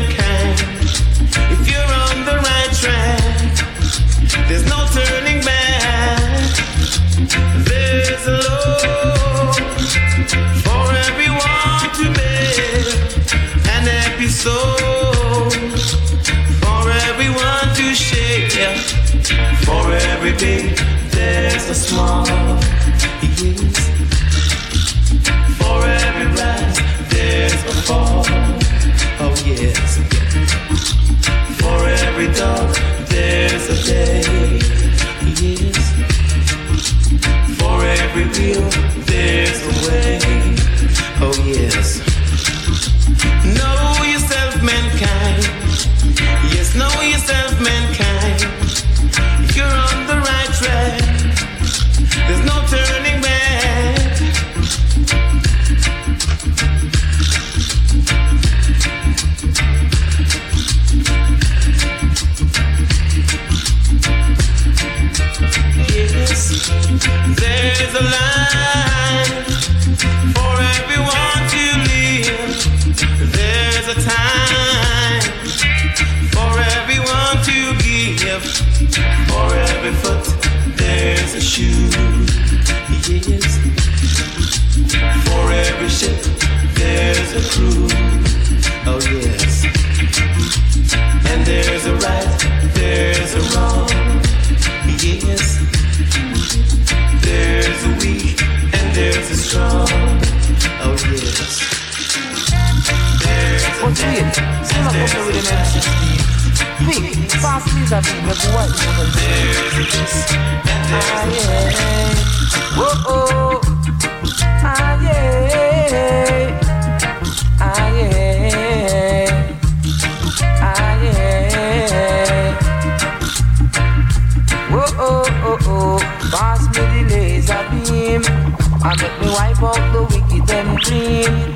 for everyone to give. For every foot, there's a shoe. Pass me the laser beam. I me wipe out the wicked and clean.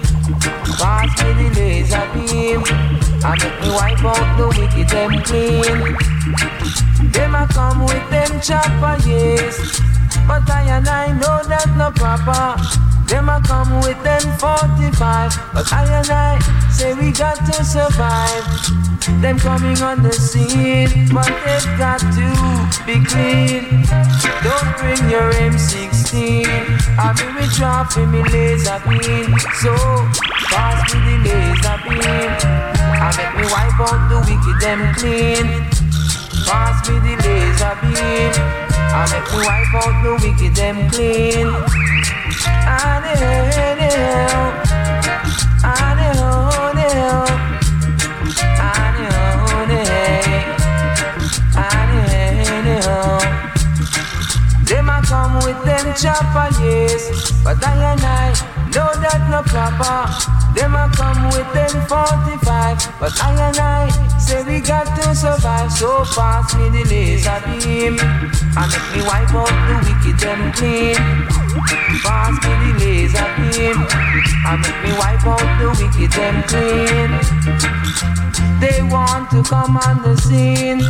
Pass me the laser beam. I make me wipe out the wicked and clean. Them a come with them chopper, yes. But I and I know that's not proper. Them a come with them 45. But I and I say we got to survive. Them coming on the scene, but they've got to be clean. Don't bring your M16. I'll be with drop in me laser beam. So pass me the laser beam. I make me wipe out the wicked them clean. Pass me the laser beam. I make me wipe out the wicked them clean. I know, I know, I know. Them a come with them chopper, yes, but I and I know that no proper. Them a come with them 45, but I and I say we got to survive. So pass me the laser beam, and make me wipe out the wicked them clean. Pass me the laser beam, and make me wipe out the wicked them clean. They want to come on the scene,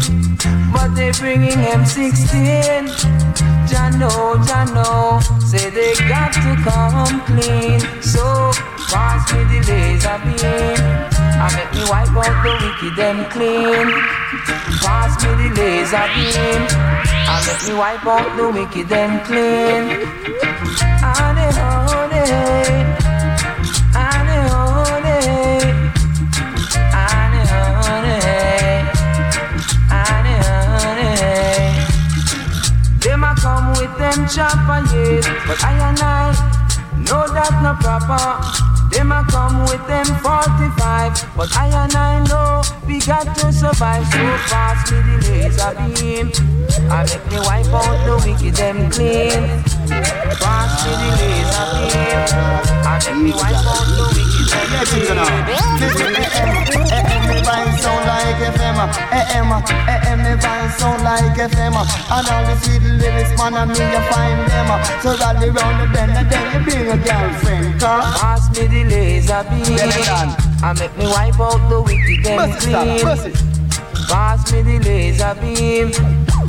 but they bringing M16. Jano, Jano, say they got to come clean. So pass me the laser beam, and make me wipe out the wicked them clean. Pass me the laser beam, and make me wipe out the wicked them clean. Honey, honey, honey, honey. Honey, honey, honey, honey. Them a come with them chopper, yes, but I and I know that no proper. Them a come with them 45, but I and I know we got to survive. So fast me the laser beam, I make me wipe out the wicked them clean. Pass me the laser beam, I make me wipe out the wicked them clean. vibe sound like FM. Uh, uh, AM, AM, me vibe sound like FM. Uh, and all the sweet lyrics, man, and me you find them. So rally round the bend and then you bring a girlfriend. Pass me the laser beam. I make me wipe out the wicked them Bust it, stop, clean. Pass me the laser beam.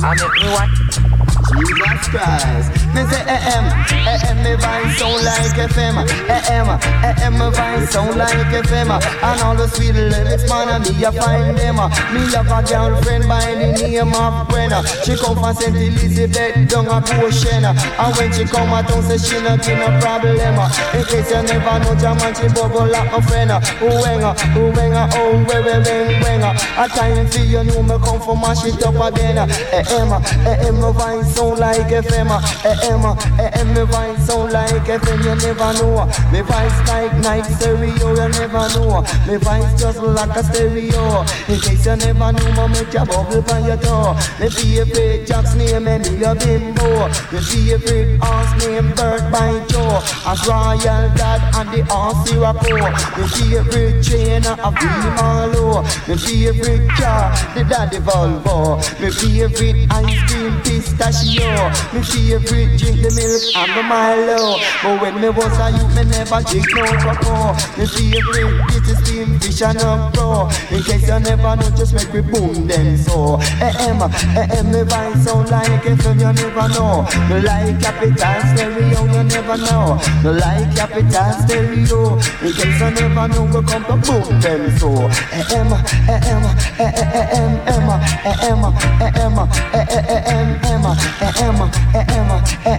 I make me wipe. Jesus Christ. Me say AM, AM me vibe sound like FM. AM, AM me vibe sound like FM. And all the sweet lyrics, man, and me you find them. Me have a girlfriend by the name of Brenna. She come from St. Elizabeth down a Goshen. And when she come a town, say she not in a problem. In case you never know, Jaman she bubble like a friend. Uwenga, uwenga, oh, we we we wenga. A time for you know me come from mash it up again. AM, AM me vibe like FM. AM, AM me vibe sound like FM. You never know. Me vibe like night stereo. You never know. Me vibe just like a stereo. In case you never know, me make your bubble by your toe. Me favorite Jack's name and me a bimbo. Me favorite horse name Bird by Joe. As Royal Dad and the horse Sirocco. Me favorite trainer of the Marlow. Me favorite car, the Daddy Volvo. Me favorite ice cream pistachio. Me favorite drink the milk and the Milo. But when me was a youth, me never drink no cocoa. Me favorite this is steam fish and a pro. In case you never know, just make me boom them so. AM, AM, me vibe sound like FM, you never know. Me like capital stereo, you never know. Me like capital stereo. In case you never know, we come to boom them so. Eh, eh, eh, eh, em, Emma, eh, Emma, eh, Emma, eh, eh, eh, em, Emma, eh, Emma, eh, Emma, eh, eh, eh, em, Emma, eh,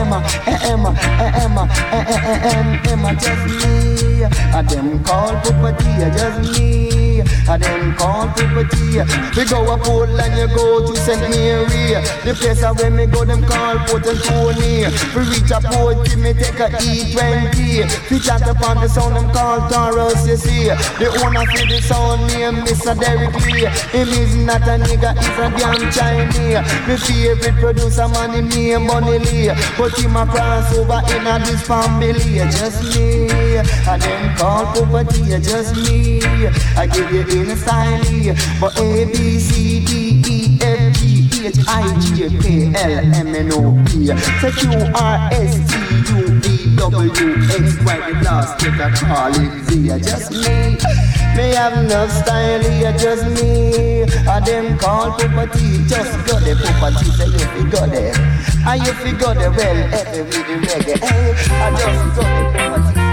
Emma, eh, Emma, eh, eh, eh, em, Emma, just me. A them call Pupati, just me. A them call Pupati. We go a pool and you go to St. Mary. The place I where me go, them call Port Antonio. We reach a port, give me take a E20. We chat upon the sound, them call Taurus, you see. The owner for the sound name, Mr. Derek Lee. Him is not a nigga, he's a damn Chinese. My favorite producer, man, him name Bunny Lee. But him a cross over in a this family, just me. And them call poverty, just me. I give you in style, but A, B, C, D, E, F, G, H, I, J, K, L, M, N, O, P. Say Q, R, S, T, U, V, W, X, Y, the last take a call it Z, just me. Me have enough style just me. And them call poverty, just go there, poverty, say you fi go there. And you fi go there, well, every the reggae, eh? I just go there, poverty.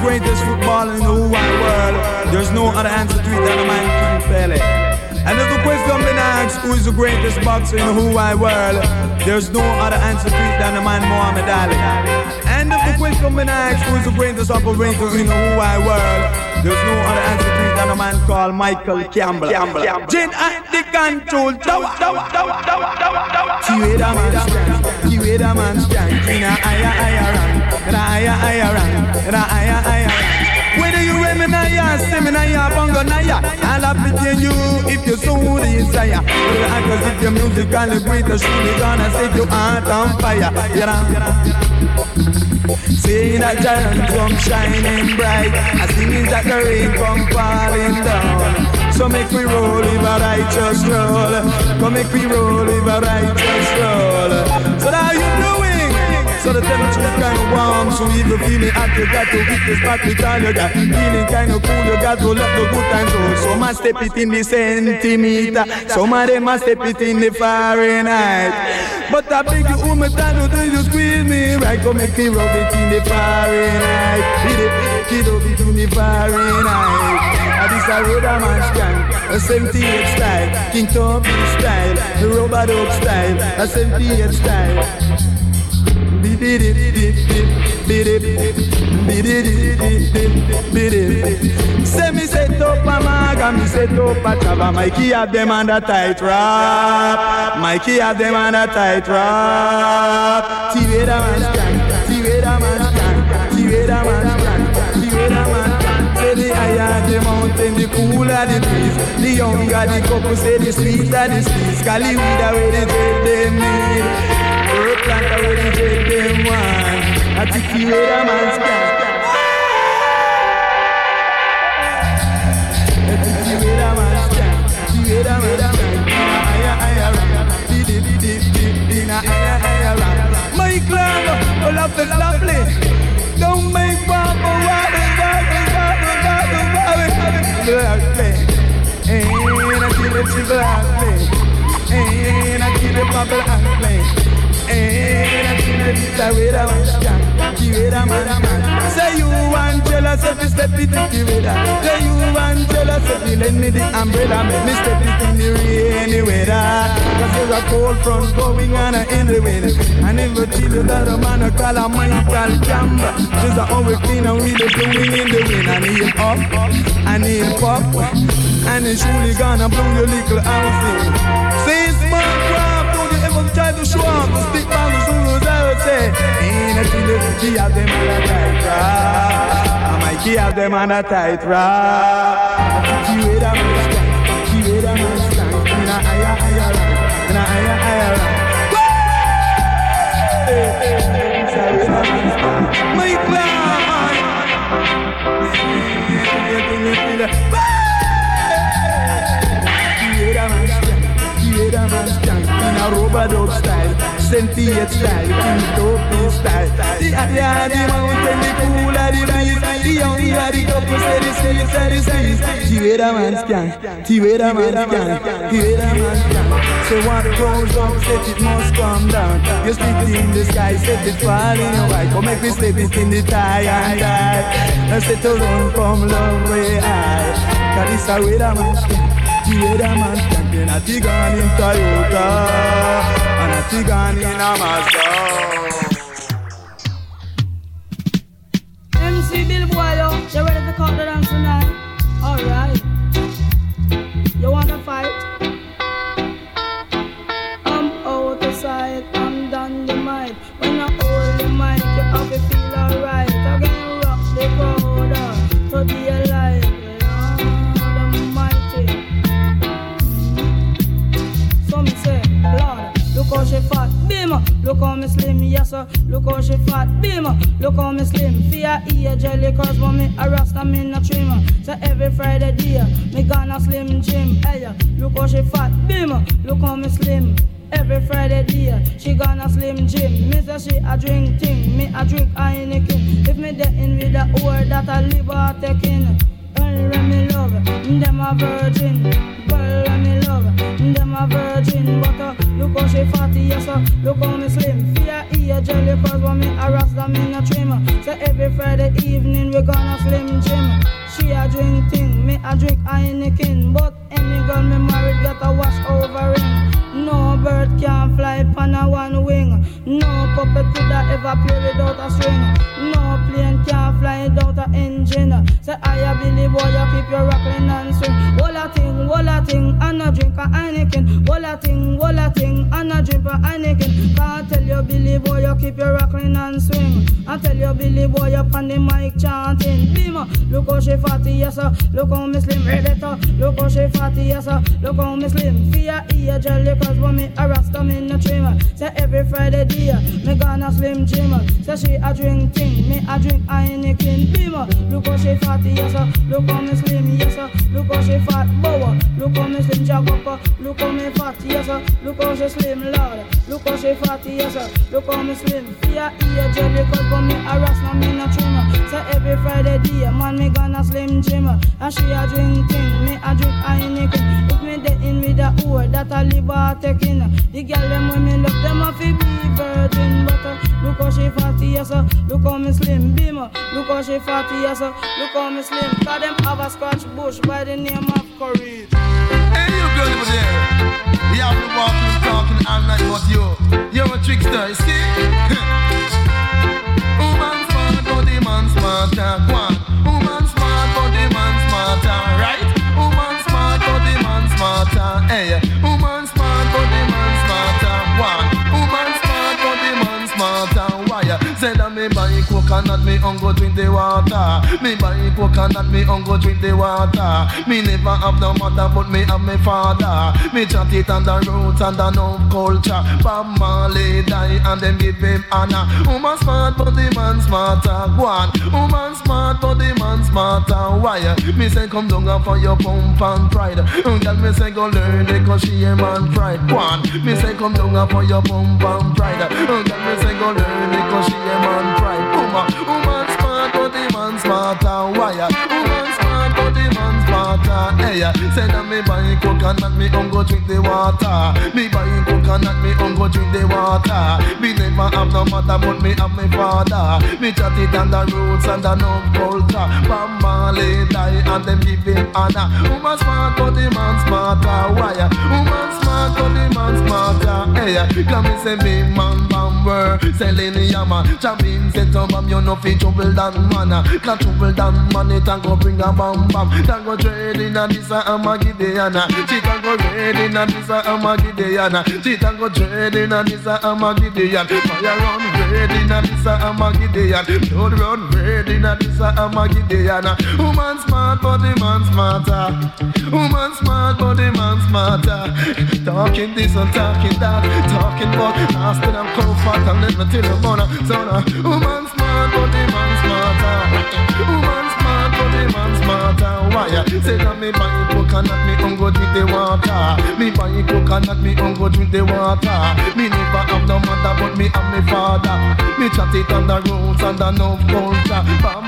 Greatest footballer in the whole wide world, there's no other answer to it than the man King Pele. And if the question been asked who is the greatest boxer in the whole wide world, there's no other answer to it than the man Muhammad Ali. And the question who is the greatest operator in the whole wide world, there's no other it than a man called Michael Campbell. Campbell. Gin at the control tower. See where the man stand, see where the man stand, in a higher, higher rank, in a higher, higher rank, in a higher, higher rank. Whether you women in ya, semen in ya, bongo na I'll appreciate you if you so desire. Because if your music and the surely gonna set your heart on fire. You know? See that giant come shining bright, I sing it that the rain come falling down. So make we roll if a righteous roll, come make we roll if a righteous roll. So how you doing? So the temperature is kind of warm. So if you feeling hot you got to hit the spot with you got Feeling kind of cool you got to let the good times. Oh, Roll Some a step it in the centimeter. Some of them a step it in the Fahrenheit. But I beg you who me time do you squeeze me. Right go make me rub it in the Fahrenheit. Hit it, hit it in the Fahrenheit. This a road a man scan A 78 style. King Tubby style. The rub-a-dub style. A 78 style Say me set up maga, me set up chava Mikey have them tight rap Mikey have them tight rap the man stand, the man stand the man stand, the man stand Say the higher the mountain, the cooler the breeze. The younger the couple say the sweeter the squeeze. Cali weed away the dread them need want I take you where a man's higher My club, all of the lovely Don't make bubble wobble, wobble, wobble, wobble, wobble Lovely And I kill it, lovely And I kill it, bubble, a one scan The that man man Say you want jealous if you step it in the weather Say you want jealous if you lend me the umbrella. Make me step it in the rainy weather Cause there's a cold front going on in the wind And if you tell you that a man a call a Michael Campbell There's a clean and we the blowing in the wind And he'll up, and he'll pop. And he's surely gonna blow your little house in. Say smart crap, don't you ever try to show The stick man the Zulus say Ain't a thing that he have them on a tight I might have them on a tight rap He with a man stand, he with a In a in a higher, higher rank My In a style, sentient style, king dope style. The higher the mountain, the cooler the breeze. The younger the couple say the sweet, say the squeeze. The way the man scan, the way the man scan, the way the man scan. Say what goes up, set it must come down. You spit in the sky, set it fall in your right. Come make me slip it in the tie and die. I set to run from love way high. Cause this a way the man scan, the way the man scan. Then a tigan in Toyota, and a tigan in a Mazda. MC Bill Boy, you ready to cut the dance tonight? Alright. You wanna fight? Look how me slim, yes sir. Look how she fat, beam. Look how me slim. Fear ear jelly, cause me a rasta, me no trim. So every Friday day, me gonna slim gym. Hey, look how she fat, beam. Look how me slim. Every Friday day, she gonna slim gym. Me say she a drink thing, me a drink Heineken. If me dey in with the word that I live or taking. When me love, them a virgin. When me love, them a virgin. But uh, look how she fatty, yes sir. Look how me slim. Fear ear jelly, cause when me harass them in a trim. So every Friday evening we gonna slim gym. She a drink thing, me a drink Heineken. But any girl me married get a wash over ring. No bird can fly on a one wing. No puppet coulda ever play without a string. No plane can fly without a engine. Say I a Billy boy, you keep your rockin' and swing. Wall a thing, wall thing, and a drink a Heineken. Wall a thing, wall a thing, and a drink a Heineken. Can't tell you Billy boy, you keep your rockin' and swing. I tell you Billy boy, up on the mic chanting. Beamer, look how she fatty, yes sir. Look how me slim, Redditor. Look how she fatty, yes sir. Look how me slim. Fear ear jelly, cause when me a rasta, me no trim. Say every Friday day, me gonna slim gym. Say she a drink thing, me a drink Heineken. Beamer, look how she fatty, yes sir. Look how me slim, yes sir. Look how she fat, bower. Look how me slim, jack up. Look how me fat, yes sir. Look how she slim, lord. Look how she fatty, yes sir. Look how me slim. Fear ear jelly, cause when me a rasta, me no trim. Say every Friday day, man, me gonna slim gym. And she a drink thing, me a drink Heineken. If me dey in with the whore that a live a taking. The girl them me love them a fi be virgin, but uh, look how she fatty, yes sir. Look how me slim, beamer. Look how she fatty, yes sir. Look how me slim. Cause them have a scratch bush by the name of Courage. Hey, you girl over there. You have to walk and talking all night, but you, you're a trickster, you see? Woman smart, but the man smarter. Woman smart, but the man smarter, right? Woman smart, but the man smarter. Hey, Say that me buy coconut, me on go drink the water. Me buy coconut, me on go drink the water. Me never have no mother, but me have me father. Me chat it on the roots and the no culture. Bob Marley die and them give him honor. Woman smart, but the man smarter. Go on. Woman smart, but the man smarter. Why? Me say come down for your pump and pride. Girl, me say go learn it cause she a man pride. Go on. Me say come down for your pump and pride. Girl, me say go learn it cause she man pride. Woman, woman smart, but the man smarter. Why? Woman smart, but the man smarter. Hey, say that me buy coconut, me on go drink the water. Me buy coconut, me on go drink the water. Me never have no mother, but me have my father. Me chat it on the roots and the no culture. Bob Marley die and them give him honor. Woman smart, but the man smarter. Why? Woman smart, the man smarter. Hey, come me say me man bamber, selling yama. Jamin say to bam, you know fi trouble than man. Can trouble than man, it and go bring a bam bam. Can go trade in a this a Amagideana. She can go trade in a this a Amagideana. She can go trade in a this a Amagidean. Fire run red in a this a Amagidean. Blood run red in a this a Amagideana. Woman smart, but the man smarter. Woman smart, but the man smarter. Talking this and talking that. Talking about asking I'm comfort and me tell you about So now, woman smart, but the man smarter. Woman wire. Say that me buy coconut, me on go drink the water. Me buy coconut, me on go drink the water. Me never have no mother, but me have me father. Me chat it on the roads and the north culture. Bam,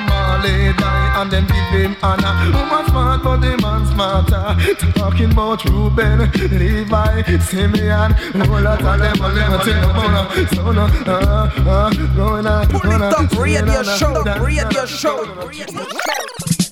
die and them give him honor. Woman smart, but the man smarter. Talking about Ruben, Levi, Simeon, whole lot of them all them till the bone. So no, ah, ah, going on no, no. Pull it up, radio show, radio show, radio show.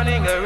running around.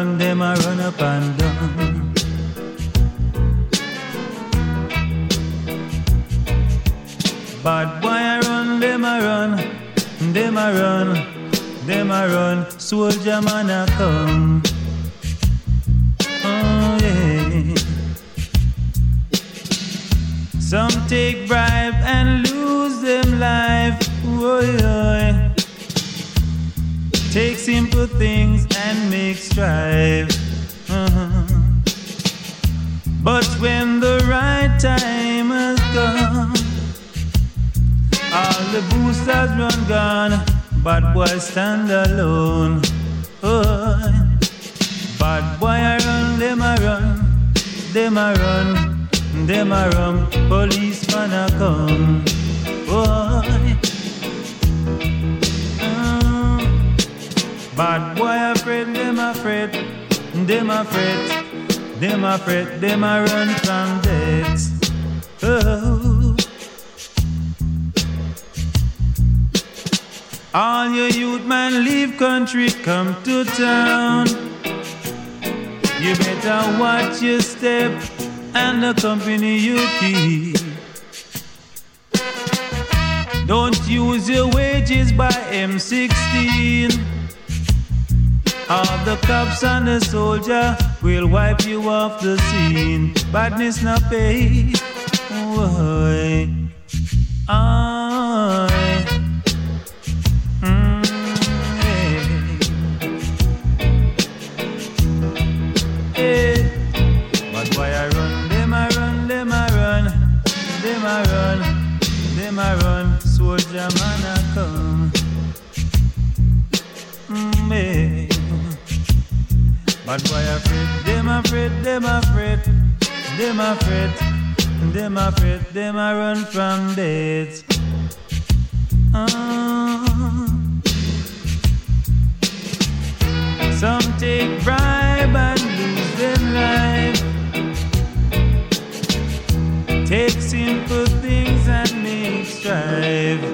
Them a run up and down. Bad boy I run, them a run, them a run, them a run. Soldier man a come. Oh yeah. Some take bribe and lose them life. Oh yeah. Take simple things and make strife. Uh-huh. But when the right time has come, all the boosters run gone, bad boy stand alone. Oh, bad boy I run, them a run, them a run, them a run. Policeman a come. Oh, bad boy afraid, them afraid, them afraid, them afraid, them a run from death. Oh. All your youth man leave country, come to town. You better watch your step and the company you keep. Don't use your wages by M16. All the cops and the soldier will wipe you off the scene. Badness not pay. Why? I. Mm, hey. But why I run, them I run, them I run, them I run, them I run, soldier man But why afraid, them afraid, them afraid, them afraid, them afraid, them I run from death. Ah. Some take bribe and lose them life. Take simple things and make strive.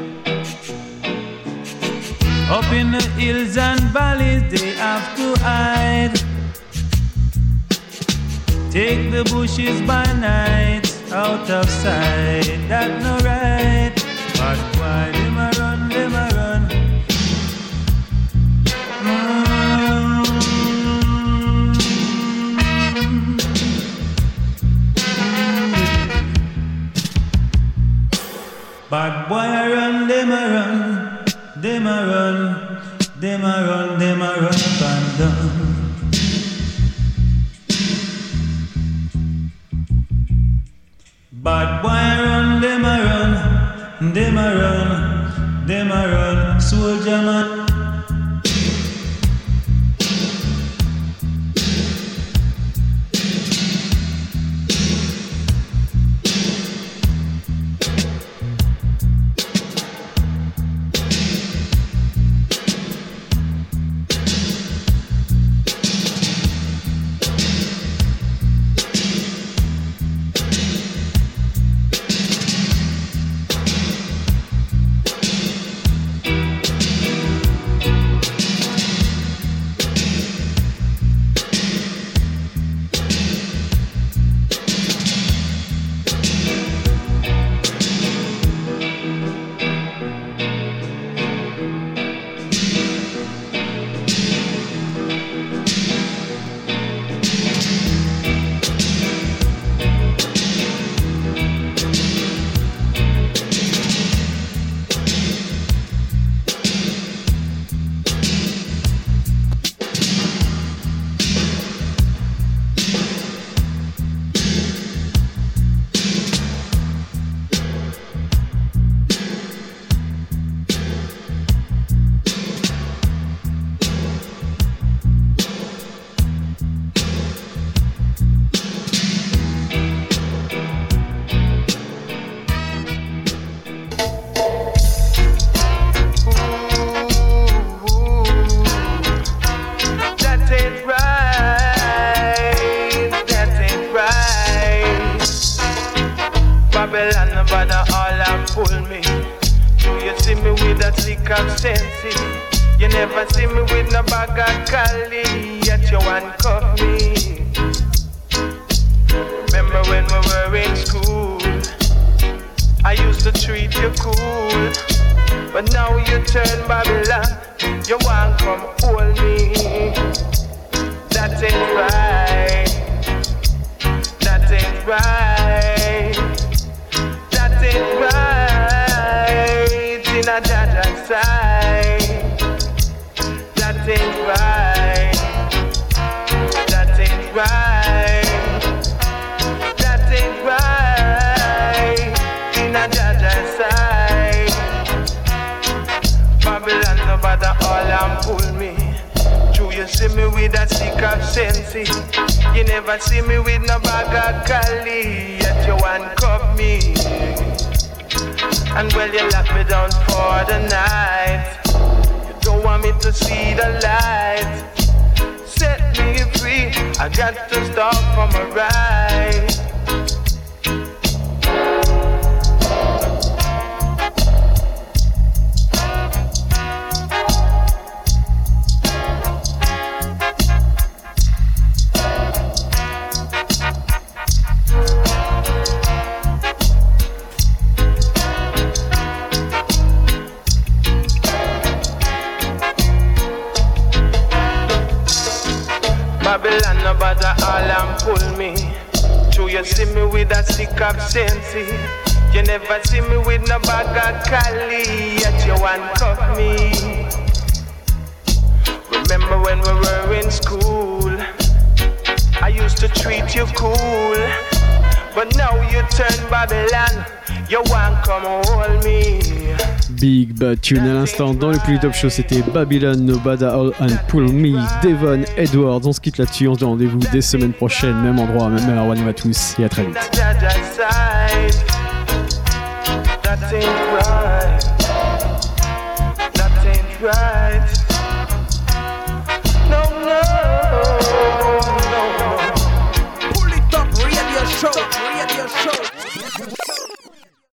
Up in the hills and valleys, they have to hide. Take the bushes by night, out of sight. That no right. But why them a run, them a run? Mm. Bad boy a run, them a run, them a run, them a run, them a run Boy a run, them a run, them a run, them a run, soldier man. dans le plus top show, c'était Babylon, Nobada All and Pull Me, Devon, Edwards. On se quitte là-dessus, on se donne rendez-vous des semaines prochaines, même endroit, même heure. One à tous et à très vite.